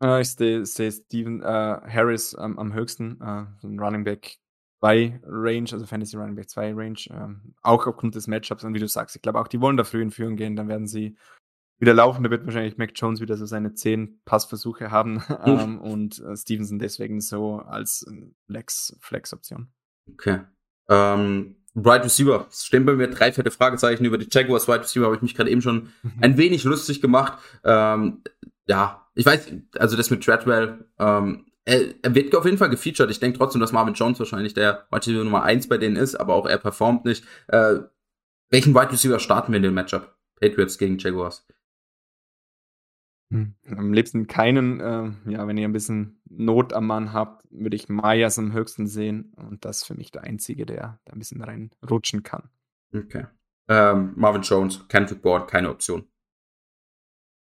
Äh, ich sehe seh Steven äh, Harris ähm, am höchsten, äh, ein Running Back 2 Range, also Fantasy Running Back 2 Range, ähm, auch aufgrund des Matchups. Und wie du sagst, ich glaube auch, die wollen da früh in Führung gehen, dann werden sie wieder laufen. Da wird wahrscheinlich Mac Jones wieder so seine 10 Passversuche haben ähm, und äh, Stevenson deswegen so als Flex, Flex-Option. Okay. Ähm, Wide Receiver. Es stehen bei mir drei fette Fragezeichen über die Jaguars Wide Receiver, habe ich mich gerade eben schon mhm. ein wenig lustig gemacht. Ähm, ja, ich weiß, also das mit Treadwell, ähm, er, er wird auf jeden Fall gefeatured. Ich denke trotzdem, dass Marvin Jones wahrscheinlich der Wide Receiver Nummer eins bei denen ist, aber auch er performt nicht. Äh, welchen Wide Receiver starten wir in dem Matchup? Patriots gegen Jaguars. Hm. Am liebsten keinen. Äh, ja, wenn ihr ein bisschen Not am Mann habt, würde ich Myers am höchsten sehen. Und das ist für mich der Einzige, der da ein bisschen reinrutschen kann. Okay. Ähm, Marvin Jones, Kendrick Board, keine Option.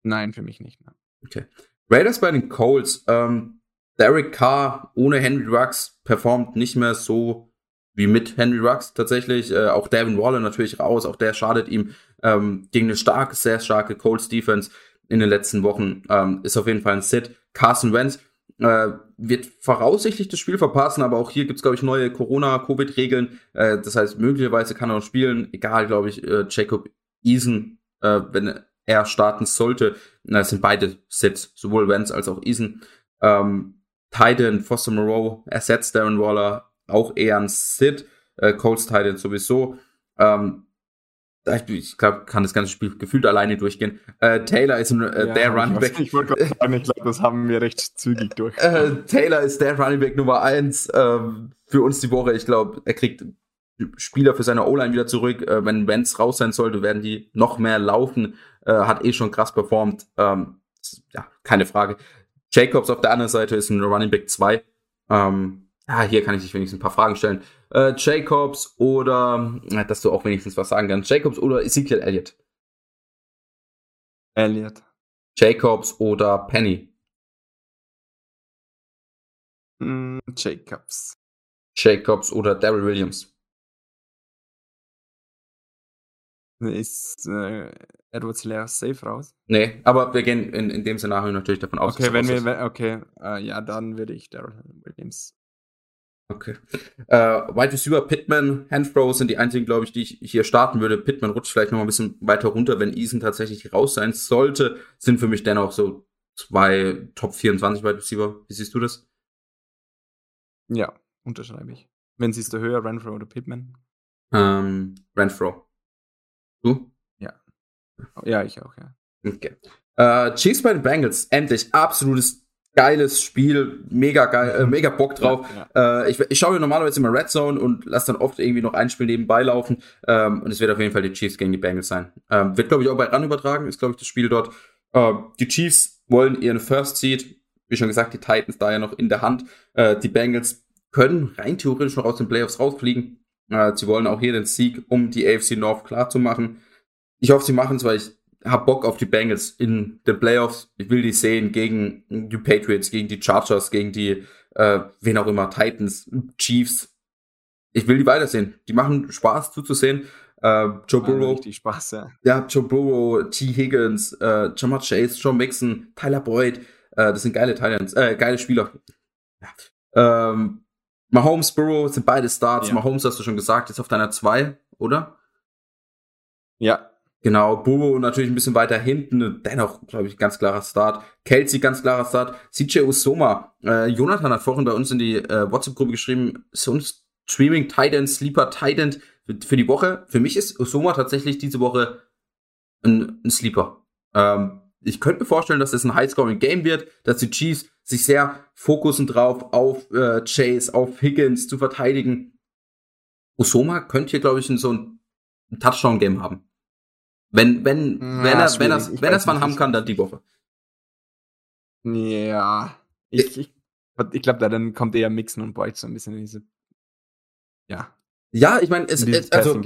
Nein, für mich nicht. Ne. Okay. Raiders bei den Coles. Ähm, Derek Carr ohne Henry Rux performt nicht mehr so wie mit Henry Rux tatsächlich. Äh, auch Devin Waller natürlich raus, auch der schadet ihm ähm, gegen eine starke, sehr starke Colts Defense in den letzten Wochen. Ähm, ist auf jeden Fall ein Sit. Carson Wentz äh, wird voraussichtlich das Spiel verpassen, aber auch hier gibt's glaube ich, neue Corona-Covid-Regeln. Äh, das heißt, möglicherweise kann er noch spielen. Egal, glaube ich, äh, Jacob Eason, äh, wenn er starten sollte. Äh, sind beide Sits, sowohl Wentz als auch Eason. Ähm, Titan Foster Moreau ersetzt Darren Waller auch eher ein Sid. Äh, Colts Titan sowieso. Ähm, ich glaube, kann das ganze Spiel gefühlt alleine durchgehen. Äh, Taylor ist ein, äh, ja, der Running Back. Ich wollte gerade sagen, ich glaube, das haben wir recht zügig durch. Äh, Taylor ist der Running Back Nummer eins ähm, für uns die Woche. Ich glaube, er kriegt Spieler für seine O-Line wieder zurück. Äh, wenn Benz raus sein sollte, werden die noch mehr laufen. Äh, hat eh schon krass performt. Ähm, ja, keine Frage. Jacobs auf der anderen Seite ist ein Running Back 2. Ähm, ja, hier kann ich dich wenigstens ein paar Fragen stellen. Äh, Jacobs oder, äh, dass du auch wenigstens was sagen kannst. Jacobs oder Ezekiel Elliott? Elliott. Jacobs oder Penny? Mm, Jacobs. Jacobs oder Daryl Williams? Ist äh, Edward Slayer safe raus? Nee, aber wir gehen in, in dem Szenario natürlich davon aus. Okay, wenn wir, wenn, okay, äh, ja, dann würde ich Daryl Williams. Okay. Äh, Wide Receiver, Pittman, Handthrow sind die einzigen, glaube ich, die ich hier starten würde. Pittman rutscht vielleicht noch mal ein bisschen weiter runter, wenn Eason tatsächlich raus sein sollte. Sind für mich dennoch so zwei Top 24 Wide Receiver. Wie siehst du das? Ja, unterschreibe ich. Wenn siehst du höher, Renfro oder Pittman? Ähm, Renfro. Du? Ja. Ja, ich auch, ja. Okay. Äh, Chiefs bei den Bengals, endlich. Absolutes geiles Spiel, mega geil, äh, mega Bock drauf. Ja, ja. Äh, ich, ich schaue normalerweise immer Red Zone und lasse dann oft irgendwie noch ein Spiel nebenbei laufen. Ähm, und es wird auf jeden Fall die Chiefs gegen die Bengals sein. Ähm, wird, glaube ich, auch bei RAN übertragen, ist, glaube ich, das Spiel dort. Äh, die Chiefs wollen ihren First Seed, wie schon gesagt, die Titans da ja noch in der Hand. Äh, die Bengals können rein theoretisch noch aus den Playoffs rausfliegen. Äh, sie wollen auch hier den Sieg, um die AFC North klar zu machen. Ich hoffe, sie machen es, weil ich habe Bock auf die Bengals in den Playoffs. Ich will die sehen gegen die Patriots, gegen die Chargers, gegen die, äh, wen auch immer, Titans, Chiefs. Ich will die weitersehen. Die machen Spaß zuzusehen. Äh, Joe Burrow. Richtig Spaß, ja. Ja, Joe Burrow, T. Higgins, äh, Jamar Chase, Joe Mixon, Tyler Boyd. Äh, das sind geile Titans, äh, geile Spieler. Ja. Ähm, Mahomes, Burrow sind beide Starts. Ja. Mahomes hast du schon gesagt, ist auf deiner 2, oder? Ja. Genau, Burrow natürlich ein bisschen weiter hinten, dennoch, glaube ich, ganz klarer Start. Kelsey, ganz klarer Start. CJ Usoma. Äh, Jonathan hat vorhin bei uns in die äh, WhatsApp-Gruppe geschrieben, so ein Streaming Titan, Sleeper Titan für die Woche. Für mich ist Usoma tatsächlich diese Woche ein, ein Sleeper. Ähm, ich könnte mir vorstellen, dass es das ein High-Scoring-Game wird, dass die Chiefs sich sehr fokussen drauf, auf äh, Chase, auf Higgins zu verteidigen. Usoma könnte hier, glaube ich, so ein Touchdown-Game haben. Wenn, wenn, ja, wenn er, wenn er, wenn er es wann haben kann, dann die Woche. Ja. Ich, ich, ich glaube, da dann kommt eher Mixen und Boyd so ein bisschen in diese, ja. Ja, ich meine, es, es also,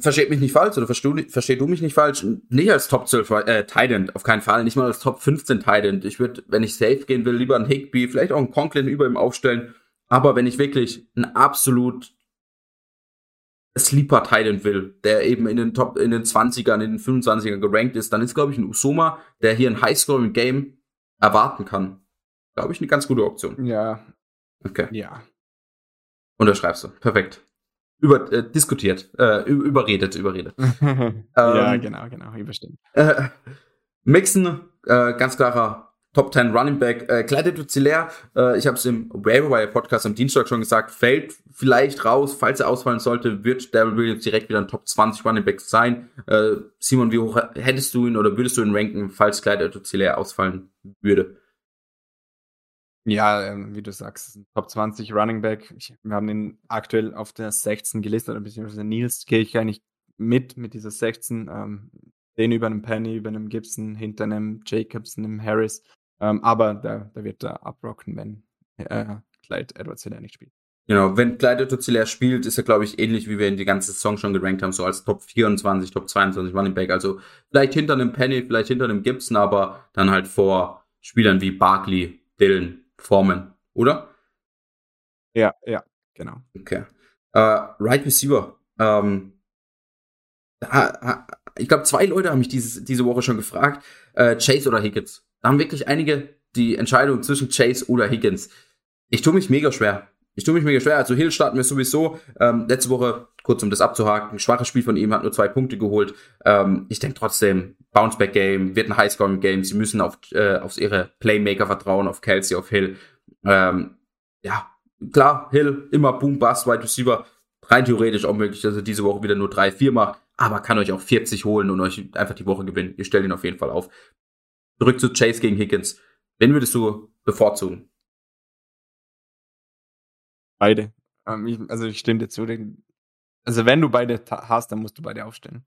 versteht mich nicht falsch oder versteh, versteh du mich nicht falsch, nicht als Top 12 äh, Titan, auf keinen Fall, nicht mal als Top 15 Titan. Ich würde, wenn ich safe gehen will, lieber einen Higby, vielleicht auch einen Conklin über ihm aufstellen. Aber wenn ich wirklich ein absolut Sleeper Titan will, der eben in den Top, in den 20ern, in den 25ern gerankt ist, dann ist, glaube ich, ein Usoma, der hier ein High-Scoring Game erwarten kann. Glaube ich, eine ganz gute Option. Ja. Okay. Ja. Unterschreibst du. Perfekt über äh, diskutiert, äh, überredet, überredet. ja, ähm, genau, genau, überstimmt. Äh, Mixon, äh, ganz klarer Top 10 Running Back. Äh, Clyde Duzillaire, äh, ich habe es im Wire Podcast am Dienstag schon gesagt, fällt vielleicht raus, falls er ausfallen sollte, wird Daryl Williams direkt wieder ein Top 20 Running Back sein. Äh, Simon, wie hoch hättest du ihn oder würdest du ihn ranken, falls Clyde Duzillaire ausfallen würde? Ja, ähm, wie du sagst, Top 20 Running Back. Wir haben ihn aktuell auf der 16 gelistet, beziehungsweise Nils gehe ich eigentlich mit, mit dieser 16. Ähm, den über einem Penny, über einem Gibson, hinter einem Jacobs, einem Harris. Ähm, aber da, da wird er abrocken, wenn äh, Clyde Edwards Hilaire nicht spielt. Genau, wenn Clyde Edwards Hilaire spielt, ist er, glaube ich, ähnlich wie wir ihn die ganze Saison schon gerankt haben, so als Top 24, Top 22 Running Back. Also vielleicht hinter einem Penny, vielleicht hinter einem Gibson, aber dann halt vor Spielern wie Barkley, Dillon, formen, oder? Ja, ja, genau. Okay. Uh, right Receiver. Ähm, ich glaube, zwei Leute haben mich dieses, diese Woche schon gefragt, äh, Chase oder Higgins. Da haben wirklich einige die Entscheidung zwischen Chase oder Higgins. Ich tue mich mega schwer. Ich tue mich mega schwer. Also Hill starten wir sowieso. Ähm, letzte Woche, kurz um das abzuhaken, schwaches Spiel von ihm, hat nur zwei Punkte geholt. Ähm, ich denke trotzdem, Bounceback-Game, wird ein Highscoring-Game. Sie müssen auf, äh, auf ihre Playmaker vertrauen, auf Kelsey, auf Hill. Ähm, ja, klar, Hill, immer Boom, Bust, Wide Receiver. Rein theoretisch auch möglich, dass er diese Woche wieder nur 3-4 macht, aber kann euch auch 40 holen und euch einfach die Woche gewinnen. Ihr stellt ihn auf jeden Fall auf. Zurück zu Chase gegen Higgins. Wen würdest du bevorzugen? Beide. Ähm, ich, also ich stimme dir zu. Also wenn du beide hast, dann musst du beide aufstellen.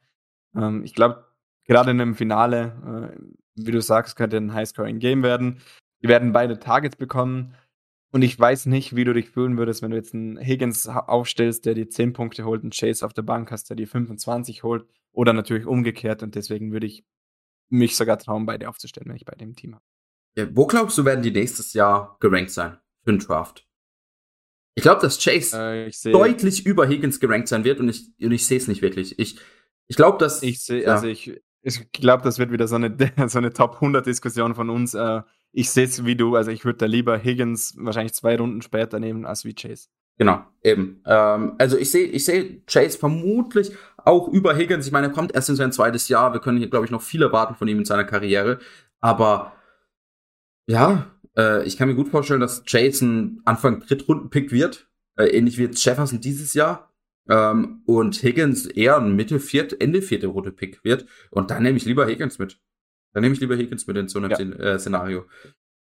Ähm, ich glaube, gerade in einem Finale, äh, wie du sagst, könnte ein Highscoring-Game werden. Die werden beide Targets bekommen. Und ich weiß nicht, wie du dich fühlen würdest, wenn du jetzt einen Higgins aufstellst, der die 10 Punkte holt, einen Chase auf der Bank hast, der die 25 holt. Oder natürlich umgekehrt. Und deswegen würde ich mich sogar trauen, beide aufzustellen, wenn ich bei dem Team habe. Ja, wo glaubst du, werden die nächstes Jahr gerankt sein für den Draft? Ich glaube, dass Chase äh, deutlich über Higgins gerankt sein wird und ich, und ich sehe es nicht wirklich. Ich, Ich glaube, dass. Ich sehe, ja. also ich, ich glaube, das wird wieder so eine, so eine Top 100 Diskussion von uns. Äh, ich sehe es wie du, also ich würde da lieber Higgins wahrscheinlich zwei Runden später nehmen als wie Chase. Genau, eben. Ähm, also ich sehe ich sehe Chase vermutlich auch über Higgins. Ich meine, er kommt erst in sein zweites Jahr. Wir können hier, glaube ich, noch viel erwarten von ihm in seiner Karriere. Aber ja, äh, ich kann mir gut vorstellen, dass ein Anfang Drittrunden-Pick wird. Äh, ähnlich wie jetzt Jefferson dieses Jahr. Ähm, und Higgins eher ein Mitte viert, Ende vierte Runde Pick wird. Und dann nehme ich lieber Higgins mit. Dann nehme ich lieber Higgins mit in so einem ja. äh, Szenario.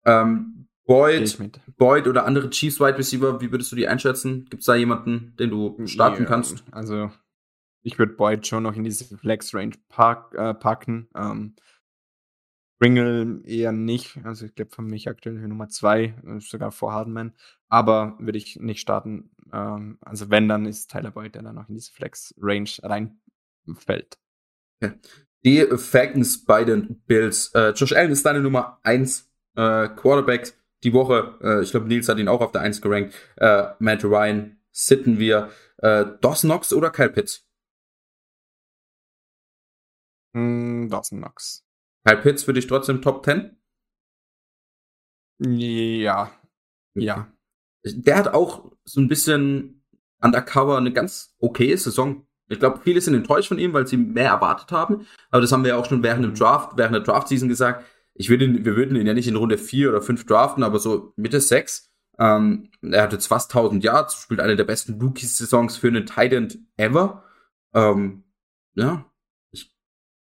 Ähm, Boyd, Boyd oder andere Chiefs Wide Receiver, wie würdest du die einschätzen? Gibt es da jemanden, den du starten ja, kannst? Also, ich würde Boyd schon noch in diese Flex Range pack, äh, packen. Ähm, Pringle eher nicht. Also, ich glaube, für mich aktuell Nummer zwei, äh, sogar vor Hardman. Aber würde ich nicht starten. Ähm, also, wenn, dann ist Tyler Boyd, der dann noch in diese Flex Range reinfällt. Ja. Die Falcons bei den Bills. Äh, Josh Allen ist deine Nummer 1 äh, Quarterback die Woche. Äh, ich glaube, Nils hat ihn auch auf der 1 gerankt. Äh, Matt Ryan sitten wir. Äh, Dawson Knox oder Kyle Pitts? Mm, Dawson Knox. Kyle Pitts für dich trotzdem Top 10? Ja. Ja. Der hat auch so ein bisschen undercover eine ganz okay Saison ich glaube, viele sind enttäuscht von ihm, weil sie mehr erwartet haben. Aber das haben wir ja auch schon während dem Draft, während der Draft-Season gesagt. Ich würde ihn, wir würden ihn ja nicht in Runde 4 oder 5 draften, aber so Mitte 6. Ähm, er hat jetzt fast 1000 Yards, spielt eine der besten Rookie-Saisons für einen Tight ever. Ähm, ja, ich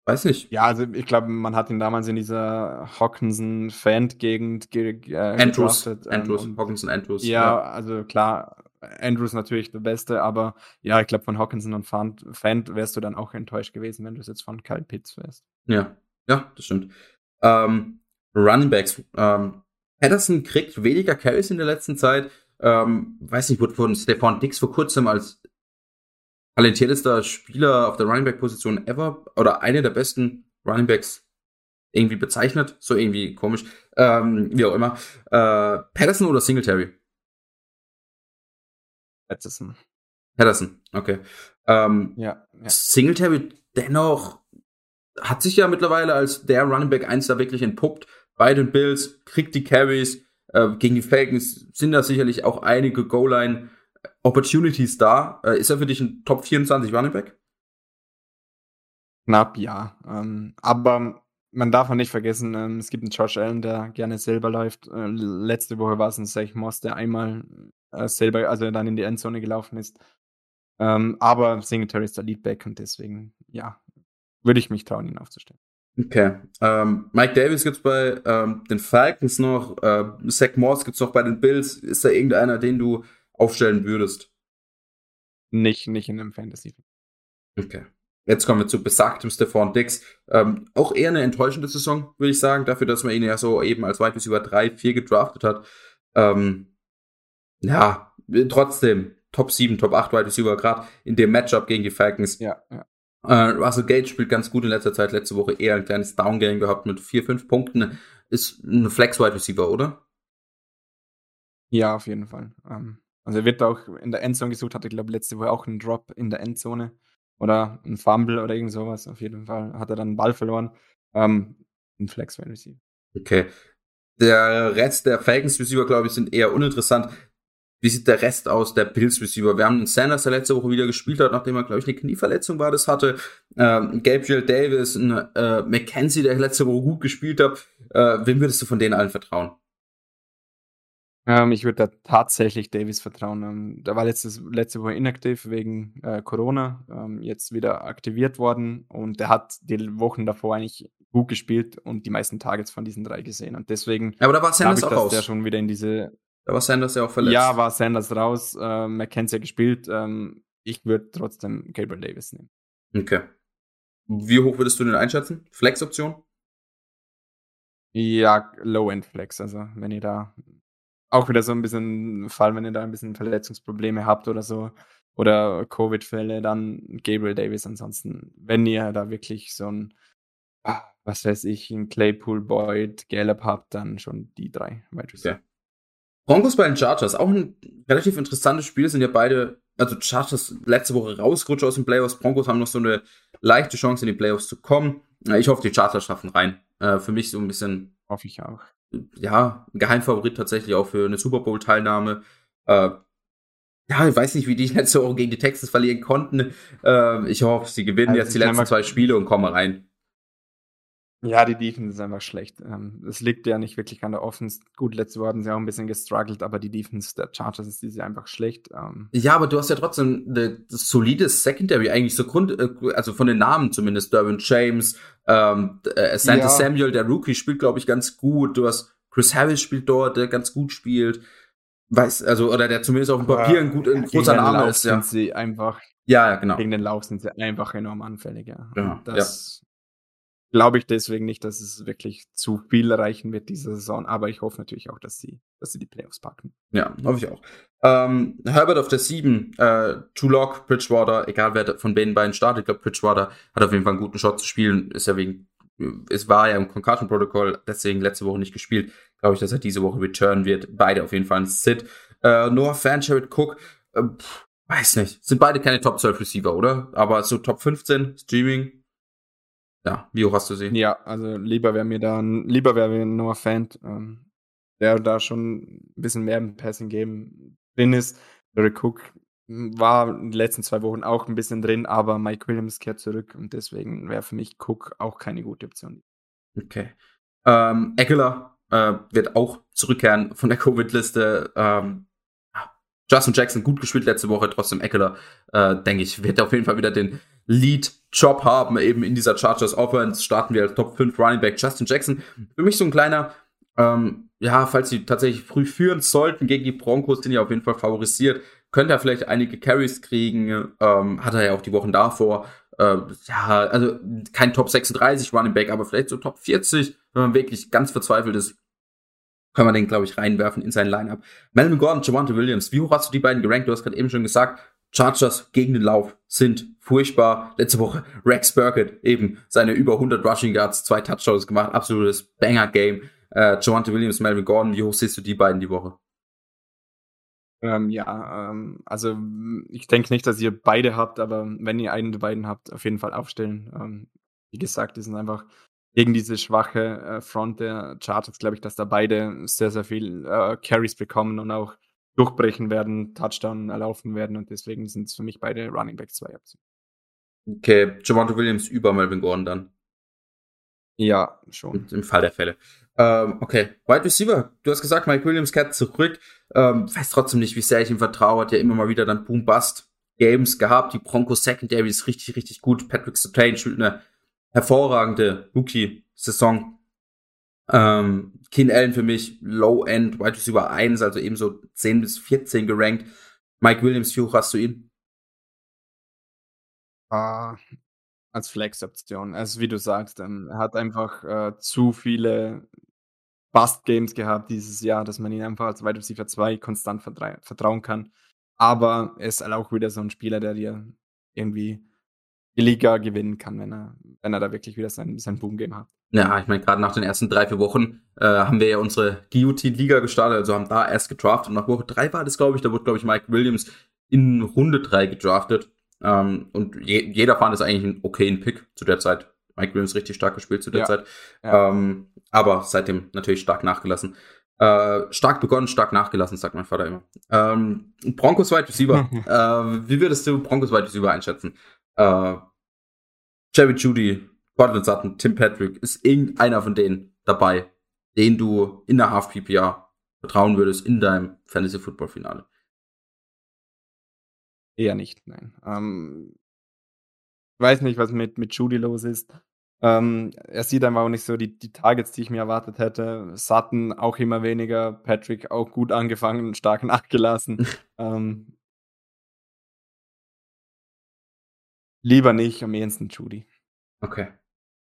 weiß nicht. Ja, also ich glaube, man hat ihn damals in dieser Hawkinson-Fan-Gegend ge äh, Andrews, ähm, Andrews. Ja, ja, also klar, Andrews natürlich der Beste, aber ja, ich glaube, von Hawkinson und Fan, wärst du dann auch enttäuscht gewesen, wenn du es jetzt von Kyle Pitts wärst. Ja, ja, das stimmt. Ähm, Running Backs. Ähm, Patterson kriegt weniger Carries in der letzten Zeit. Ähm, weiß nicht, wurde von Stefan Dix vor kurzem als talentiertester Spieler auf der Running Back Position ever oder eine der besten Running Backs irgendwie bezeichnet. So irgendwie komisch. Ähm, wie auch immer. Äh, Patterson oder Singletary? Patterson. Patterson, okay. Ähm, ja, ja. Singletary dennoch hat sich ja mittlerweile als der Running Back 1 da wirklich entpuppt. Bei den Bills, kriegt die Carries. Äh, gegen die Falcons sind da sicherlich auch einige Goal-Line Opportunities da. Äh, ist er für dich ein Top 24 Running Back? Knapp, ja. Ähm, aber man darf auch nicht vergessen, ähm, es gibt einen Josh Allen, der gerne selber läuft. Äh, letzte Woche war es ein Zach Moss, der einmal äh, selber, also dann in die Endzone gelaufen ist. Ähm, aber Singletary ist der Leadback und deswegen, ja, würde ich mich trauen, ihn aufzustellen. Okay. Ähm, Mike Davis gibt's bei ähm, den Falcons noch, äh, Zach Morse gibt's noch bei den Bills. Ist da irgendeiner, den du aufstellen würdest? Nicht, nicht in einem Fantasy. Okay. Jetzt kommen wir zu besagtem Stephon Dix. Ähm, auch eher eine enttäuschende Saison, würde ich sagen, dafür, dass man ihn ja so eben als weit bis über drei, vier gedraftet hat. Ähm, ja, trotzdem Top 7, Top 8 Wide Receiver, gerade in dem Matchup gegen die Falcons. Ja, ja. Äh, Russell Gage spielt ganz gut in letzter Zeit, letzte Woche eher ein kleines Downgame gehabt mit 4, 5 Punkten. Ist ein Flex Wide Receiver, oder? Ja, auf jeden Fall. Ähm, also er wird auch in der Endzone gesucht, hatte, glaube letzte Woche auch einen Drop in der Endzone oder ein Fumble oder irgend sowas. Auf jeden Fall hat er dann einen Ball verloren. Ähm, ein Flex Wide Receiver. Okay. Der Rest der Falcons Receiver, glaube ich, sind eher uninteressant. Wie sieht der Rest aus, der Bills Receiver? Wir haben einen Sanders, der letzte Woche wieder gespielt hat, nachdem er, glaube ich, eine Knieverletzung war, das hatte. Ähm, Gabriel Davis, ein äh, McKenzie, der letzte Woche gut gespielt hat. Äh, wem würdest du von denen allen vertrauen? Ähm, ich würde da tatsächlich Davis vertrauen. Ähm, der war letztes, letzte Woche inaktiv wegen äh, Corona, ähm, jetzt wieder aktiviert worden und der hat die Wochen davor eigentlich gut gespielt und die meisten Targets von diesen drei gesehen. Und deswegen ja, aber da war Sanders ich, auch dass raus. der schon wieder in diese da war Sanders ja auch verletzt. Ja, war Sanders raus. Äh, McKenzie gespielt. Ähm, ich würde trotzdem Gabriel Davis nehmen. Okay. Wie hoch würdest du den einschätzen? Flex-Option? Ja, Low-End-Flex. Also, wenn ihr da auch wieder so ein bisschen Fall, wenn ihr da ein bisschen Verletzungsprobleme habt oder so, oder Covid-Fälle, dann Gabriel Davis. Ansonsten, wenn ihr da wirklich so ein, ah, was weiß ich, ein Claypool, Boyd, Gallup habt, dann schon die drei Okay. Broncos bei den Chargers, auch ein relativ interessantes Spiel, sind ja beide also Chargers letzte Woche rausgerutscht aus den Playoffs. Broncos haben noch so eine leichte Chance, in die Playoffs zu kommen. Ich hoffe, die Chargers schaffen rein. Äh, für mich so ein bisschen. Hoffe ich auch. Ja, ein Geheimfavorit tatsächlich auch für eine Super Bowl-Teilnahme. Äh, ja, ich weiß nicht, wie die letzte Woche gegen die Texans verlieren konnten. Äh, ich hoffe, sie gewinnen also jetzt die letzten zwei Spiele und kommen rein. Ja, die Defense ist einfach schlecht. Ähm, es liegt ja nicht wirklich an der Offense. Gut, letzte Woche hatten sie auch ein bisschen gestruggelt, aber die Defense der Chargers ist diese einfach schlecht. Ähm. Ja, aber du hast ja trotzdem eine solides Secondary, eigentlich so Grund, äh, also von den Namen zumindest. Derwin James, ähm, äh, Santa ja. Samuel, der Rookie, spielt, glaube ich, ganz gut. Du hast Chris Harris spielt dort, der ganz gut spielt. Weiß, also, oder der zumindest auf dem Papier ein, gut, ein großer Name ist, ja. Sind sie einfach, ja, ja, genau. Gegen den Lauf sind sie einfach enorm anfällig, ja. ja das, glaube ich deswegen nicht, dass es wirklich zu viel erreichen wird diese Saison. Aber ich hoffe natürlich auch, dass sie, dass sie die Playoffs packen. Ja, hoffe ich auch. Ähm, Herbert auf der 7, äh, Tulok, Bridgewater, egal wer von beiden beiden startet. Ich glaube, Bridgewater hat auf jeden Fall einen guten Shot zu spielen. Ist ja wegen, es war ja im Concussion-Protokoll, deswegen letzte Woche nicht gespielt. Glaube ich, dass er diese Woche return wird. Beide auf jeden Fall ein Sit. Äh, Noah Fan, Jared Cook, äh, weiß nicht. Sind beide keine Top 12 Receiver, oder? Aber so Top 15 Streaming, ja, wie hoch hast du sie? Ja, also lieber wäre mir dann, lieber wäre mir Noah Fan, ähm, der da schon ein bisschen mehr im Passing Game drin ist. Derek Cook war in den letzten zwei Wochen auch ein bisschen drin, aber Mike Williams kehrt zurück und deswegen wäre für mich Cook auch keine gute Option. Okay. Ähm, Eckler äh, wird auch zurückkehren von der Covid-Liste. Ähm, Justin Jackson gut gespielt letzte Woche, trotzdem Eckler, äh, denke ich, wird auf jeden Fall wieder den Lead-Job haben, eben in dieser Chargers Offense. Starten wir als Top 5 Running Back Justin Jackson. Für mich so ein kleiner, ähm, ja, falls sie tatsächlich früh führen sollten gegen die Broncos, sind ja auf jeden Fall favorisiert, könnte er vielleicht einige Carries kriegen, ähm, hat er ja auch die Wochen davor. Äh, ja, also kein Top 36 Running Back, aber vielleicht so Top 40, wenn man wirklich ganz verzweifelt ist, kann man den, glaube ich, reinwerfen in sein Lineup. Melvin Gordon, Javante Williams, wie hoch hast du die beiden gerankt? Du hast gerade eben schon gesagt, Chargers gegen den Lauf sind furchtbar. Letzte Woche Rex Burkett eben seine über 100 Rushing Yards, zwei Touchdowns gemacht, absolutes Banger-Game. Äh, Javante Williams, Melvin Gordon, wie hoch siehst du die beiden die Woche? Ähm, ja, ähm, also ich denke nicht, dass ihr beide habt, aber wenn ihr einen der beiden habt, auf jeden Fall aufstellen. Ähm, wie gesagt, die sind einfach gegen diese schwache äh, Front der Chargers, glaube ich, dass da beide sehr, sehr viel äh, Carries bekommen und auch durchbrechen werden, Touchdown erlaufen werden und deswegen sind es für mich beide Running Back 2 Optionen. Okay, Javante Williams über Melvin Gordon dann. Ja, schon. Im Fall der Fälle. Ähm, okay, Wide Receiver. Du hast gesagt, Mike Williams kehrt zurück. Ähm, weiß trotzdem nicht, wie sehr ich ihm vertraue. Hat ja immer mal wieder dann Boom-Bust-Games gehabt. Die Broncos Secondary ist richtig, richtig gut. Patrick Sertain spielt eine hervorragende Rookie-Saison. Ähm, Keen Allen für mich Low-End, Wide Receiver 1, also eben so 10 bis 14 gerankt. Mike Williams, wie hoch hast du ihn? Uh, als Flex-Option. Also wie du sagst, ähm, er hat einfach äh, zu viele Bust-Games gehabt dieses Jahr, dass man ihn einfach als Wide Receiver 2 konstant vertrauen kann. Aber er ist halt auch wieder so ein Spieler, der dir irgendwie die Liga gewinnen kann, wenn er, wenn er da wirklich wieder sein, sein Boom-Game hat. Ja, ich meine, gerade nach den ersten drei, vier Wochen äh, haben wir ja unsere Guillotine-Liga gestartet, also haben da erst gedraftet und nach Woche drei war das, glaube ich, da wurde, glaube ich, Mike Williams in Runde drei gedraftet. Ähm, und je, jeder fand es eigentlich einen okayen Pick zu der Zeit. Mike Williams richtig stark gespielt zu der ja. Zeit. Ja. Ähm, aber seitdem natürlich stark nachgelassen. Äh, stark begonnen, stark nachgelassen, sagt mein Vater immer. Ähm, Broncos Wide Receiver. äh, wie würdest du Broncos Wide Receiver einschätzen? Äh, Jerry Judy, Cortland Sutton, Tim Patrick, ist irgendeiner von denen dabei, den du in der Half PPR vertrauen würdest in deinem Fantasy Football Finale? Eher nicht, nein. Ähm, ich weiß nicht, was mit, mit Judy los ist. Ähm, er sieht einfach auch nicht so die, die Targets, die ich mir erwartet hätte. Sutton auch immer weniger, Patrick auch gut angefangen und stark nachgelassen. ähm, Lieber nicht, am ehesten Judy. Okay.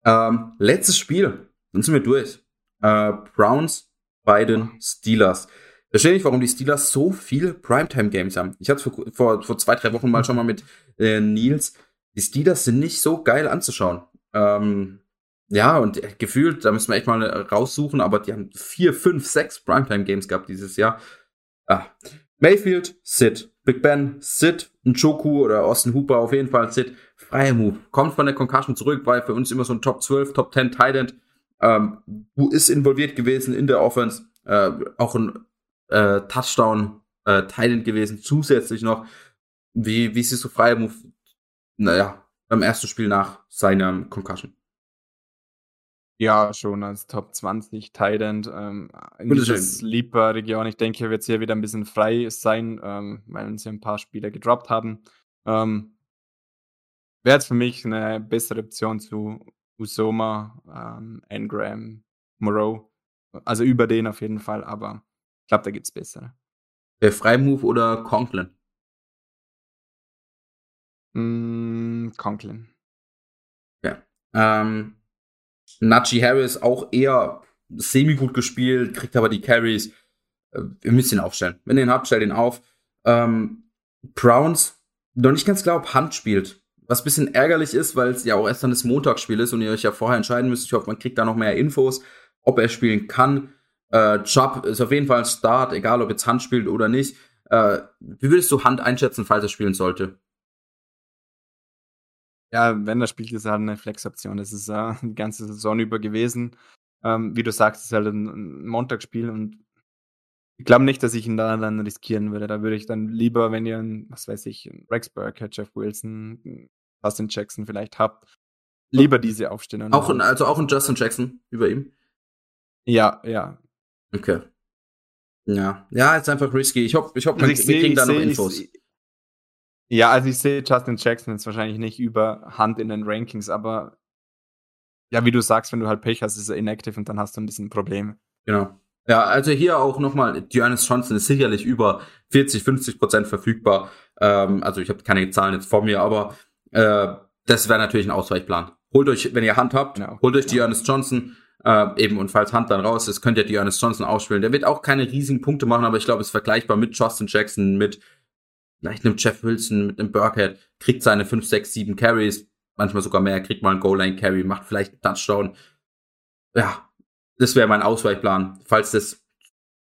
Ähm, letztes Spiel. Dann sind wir durch. Äh, Browns bei den Steelers. Verstehe nicht, warum die Steelers so viele Primetime-Games haben. Ich hatte vor, vor, vor zwei, drei Wochen mal schon mal mit äh, Nils. Die Steelers sind nicht so geil anzuschauen. Ähm, ja, und äh, gefühlt, da müssen wir echt mal raussuchen, aber die haben vier, fünf, sechs Primetime-Games gehabt dieses Jahr. Ah. Mayfield, Sid. Big Ben, Sid, Njoku oder Austin Hooper, auf jeden Fall Sid, freier Move. Kommt von der Concussion zurück, weil für uns immer so ein Top 12, Top 10 Tight ähm, ist involviert gewesen in der Offense, äh, auch ein äh, Touchdown äh, Tight gewesen, zusätzlich noch. Wie, wie siehst du freier Move, naja, beim ersten Spiel nach seiner Concussion? Ja, schon als Top 20 Tight ähm, in dieser Sleeper-Region. Ich denke, wird es hier wieder ein bisschen frei sein, ähm, weil sie ein paar Spieler gedroppt haben. Ähm, Wäre jetzt für mich eine bessere Option zu Usoma, ähm, Engram, Moreau. Also über den auf jeden Fall, aber glaube, da gibt es bessere. Der Freimove oder Conklin? Mm, Conklin. Ja. Ähm, Najee Harris auch eher semi-gut gespielt, kriegt aber die Carries. Äh, wir müssen ihn aufstellen. Wenn ihr ihn habt, stellt ihn auf. Ähm, Browns, noch nicht ganz klar, ob Hand spielt. Was ein bisschen ärgerlich ist, weil es ja auch erst dann das Montagsspiel ist und ihr euch ja vorher entscheiden müsst. Ich hoffe, man kriegt da noch mehr Infos, ob er spielen kann. Äh, Chubb ist auf jeden Fall ein Start, egal ob jetzt Hand spielt oder nicht. Äh, wie würdest du Hand einschätzen, falls er spielen sollte? Ja, wenn er spielt, ist er halt eine Flex-Option. Das ist äh, die ganze Saison über gewesen. Ähm, wie du sagst, ist halt ein, Montagsspiel und ich glaube nicht, dass ich ihn da dann riskieren würde. Da würde ich dann lieber, wenn ihr einen, was weiß ich, einen Rex Burke, Jeff Wilson, Justin Jackson vielleicht habt, lieber diese aufstellen. Auch ein, also auch ein Justin Jackson über ihm? Ja, ja. Okay. Ja, ja, ist einfach risky. Ich hoffe, ich hoffe, also wir kriegen da noch Infos. Ich, ja, also ich sehe Justin Jackson jetzt wahrscheinlich nicht über Hand in den Rankings, aber ja, wie du sagst, wenn du halt Pech hast, ist er inactive und dann hast du ein bisschen Probleme. Genau. Ja, also hier auch nochmal, Giannis Johnson ist sicherlich über 40, 50 Prozent verfügbar. Ähm, also ich habe keine Zahlen jetzt vor mir, aber äh, das wäre natürlich ein Ausweichplan. Holt euch, wenn ihr Hand habt, genau. holt euch Giannis Johnson, äh, eben und falls Hand dann raus ist, könnt ihr Giannis Johnson ausspielen. Der wird auch keine riesigen Punkte machen, aber ich glaube, es ist vergleichbar mit Justin Jackson, mit vielleicht einem Jeff Wilson, mit einem Burkhead, kriegt seine 5, 6, 7 Carries, manchmal sogar mehr, kriegt mal einen Goal-Line-Carry, macht vielleicht einen Touchdown. Ja, das wäre mein Ausweichplan. Falls das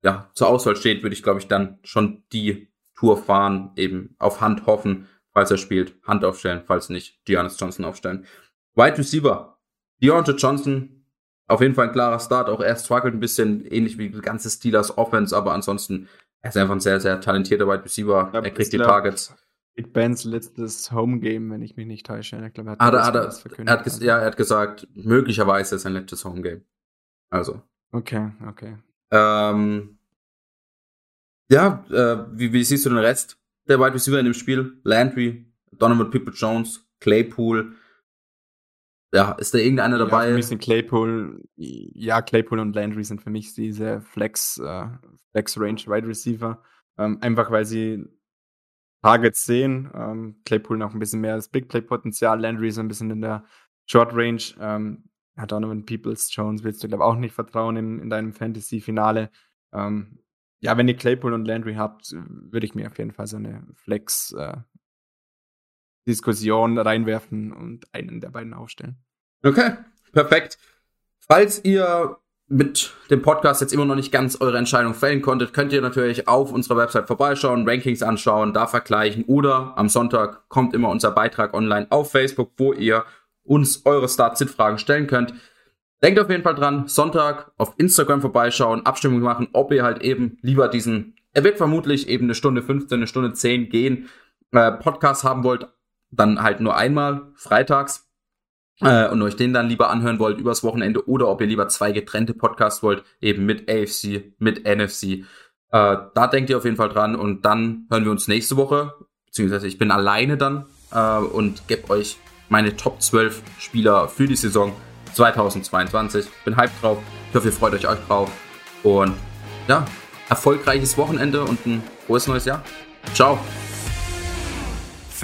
ja zur Auswahl steht, würde ich, glaube ich, dann schon die Tour fahren, eben auf Hand hoffen, falls er spielt, Hand aufstellen, falls nicht, Giannis Johnson aufstellen. Wide Receiver, Deontay Johnson, auf jeden Fall ein klarer Start, auch er struggelt ein bisschen, ähnlich wie die ganze Steelers Offense, aber ansonsten er ist einfach ein sehr, sehr talentierter Wide Receiver. Er kriegt die Targets. Big Bens letztes Home Game, wenn ich mich nicht täusche. Ich glaube, er hat, hat, er, hat er, er hat ja, er hat gesagt, möglicherweise sein letztes Home Game. Also. Okay, okay. Ähm, ja, äh, wie, wie siehst du den Rest der Wide Receiver in dem Spiel? Landry, Donovan People Jones, Claypool, ja, ist da irgendeiner dabei? Ja, für mich sind Claypool, ja, Claypool und Landry sind für mich diese Flex, äh, Flex Range Wide Receiver. Ähm, einfach weil sie Targets sehen. Ähm, Claypool noch ein bisschen mehr das Big Play Potenzial, Landry so ein bisschen in der Short Range. Ähm, ja, Donovan Peoples Jones willst du, glaube ich, auch nicht vertrauen in, in deinem Fantasy-Finale. Ähm, ja, wenn ihr Claypool und Landry habt, würde ich mir auf jeden Fall so eine Flex äh, Diskussion reinwerfen und einen der beiden aufstellen. Okay, perfekt. Falls ihr mit dem Podcast jetzt immer noch nicht ganz eure Entscheidung fällen konntet, könnt ihr natürlich auf unserer Website vorbeischauen, Rankings anschauen, da vergleichen oder am Sonntag kommt immer unser Beitrag online auf Facebook, wo ihr uns eure Start-Sit-Fragen stellen könnt. Denkt auf jeden Fall dran, Sonntag auf Instagram vorbeischauen, Abstimmung machen, ob ihr halt eben lieber diesen, er wird vermutlich eben eine Stunde 15, eine Stunde 10 gehen, äh, Podcast haben wollt, dann halt nur einmal freitags äh, und euch den dann lieber anhören wollt übers Wochenende oder ob ihr lieber zwei getrennte Podcasts wollt, eben mit AFC, mit NFC. Äh, da denkt ihr auf jeden Fall dran und dann hören wir uns nächste Woche, beziehungsweise ich bin alleine dann äh, und gebe euch meine Top 12 Spieler für die Saison 2022. Bin hyped drauf. Ich hoffe, ihr freut euch auch drauf. Und ja, erfolgreiches Wochenende und ein frohes neues Jahr. Ciao.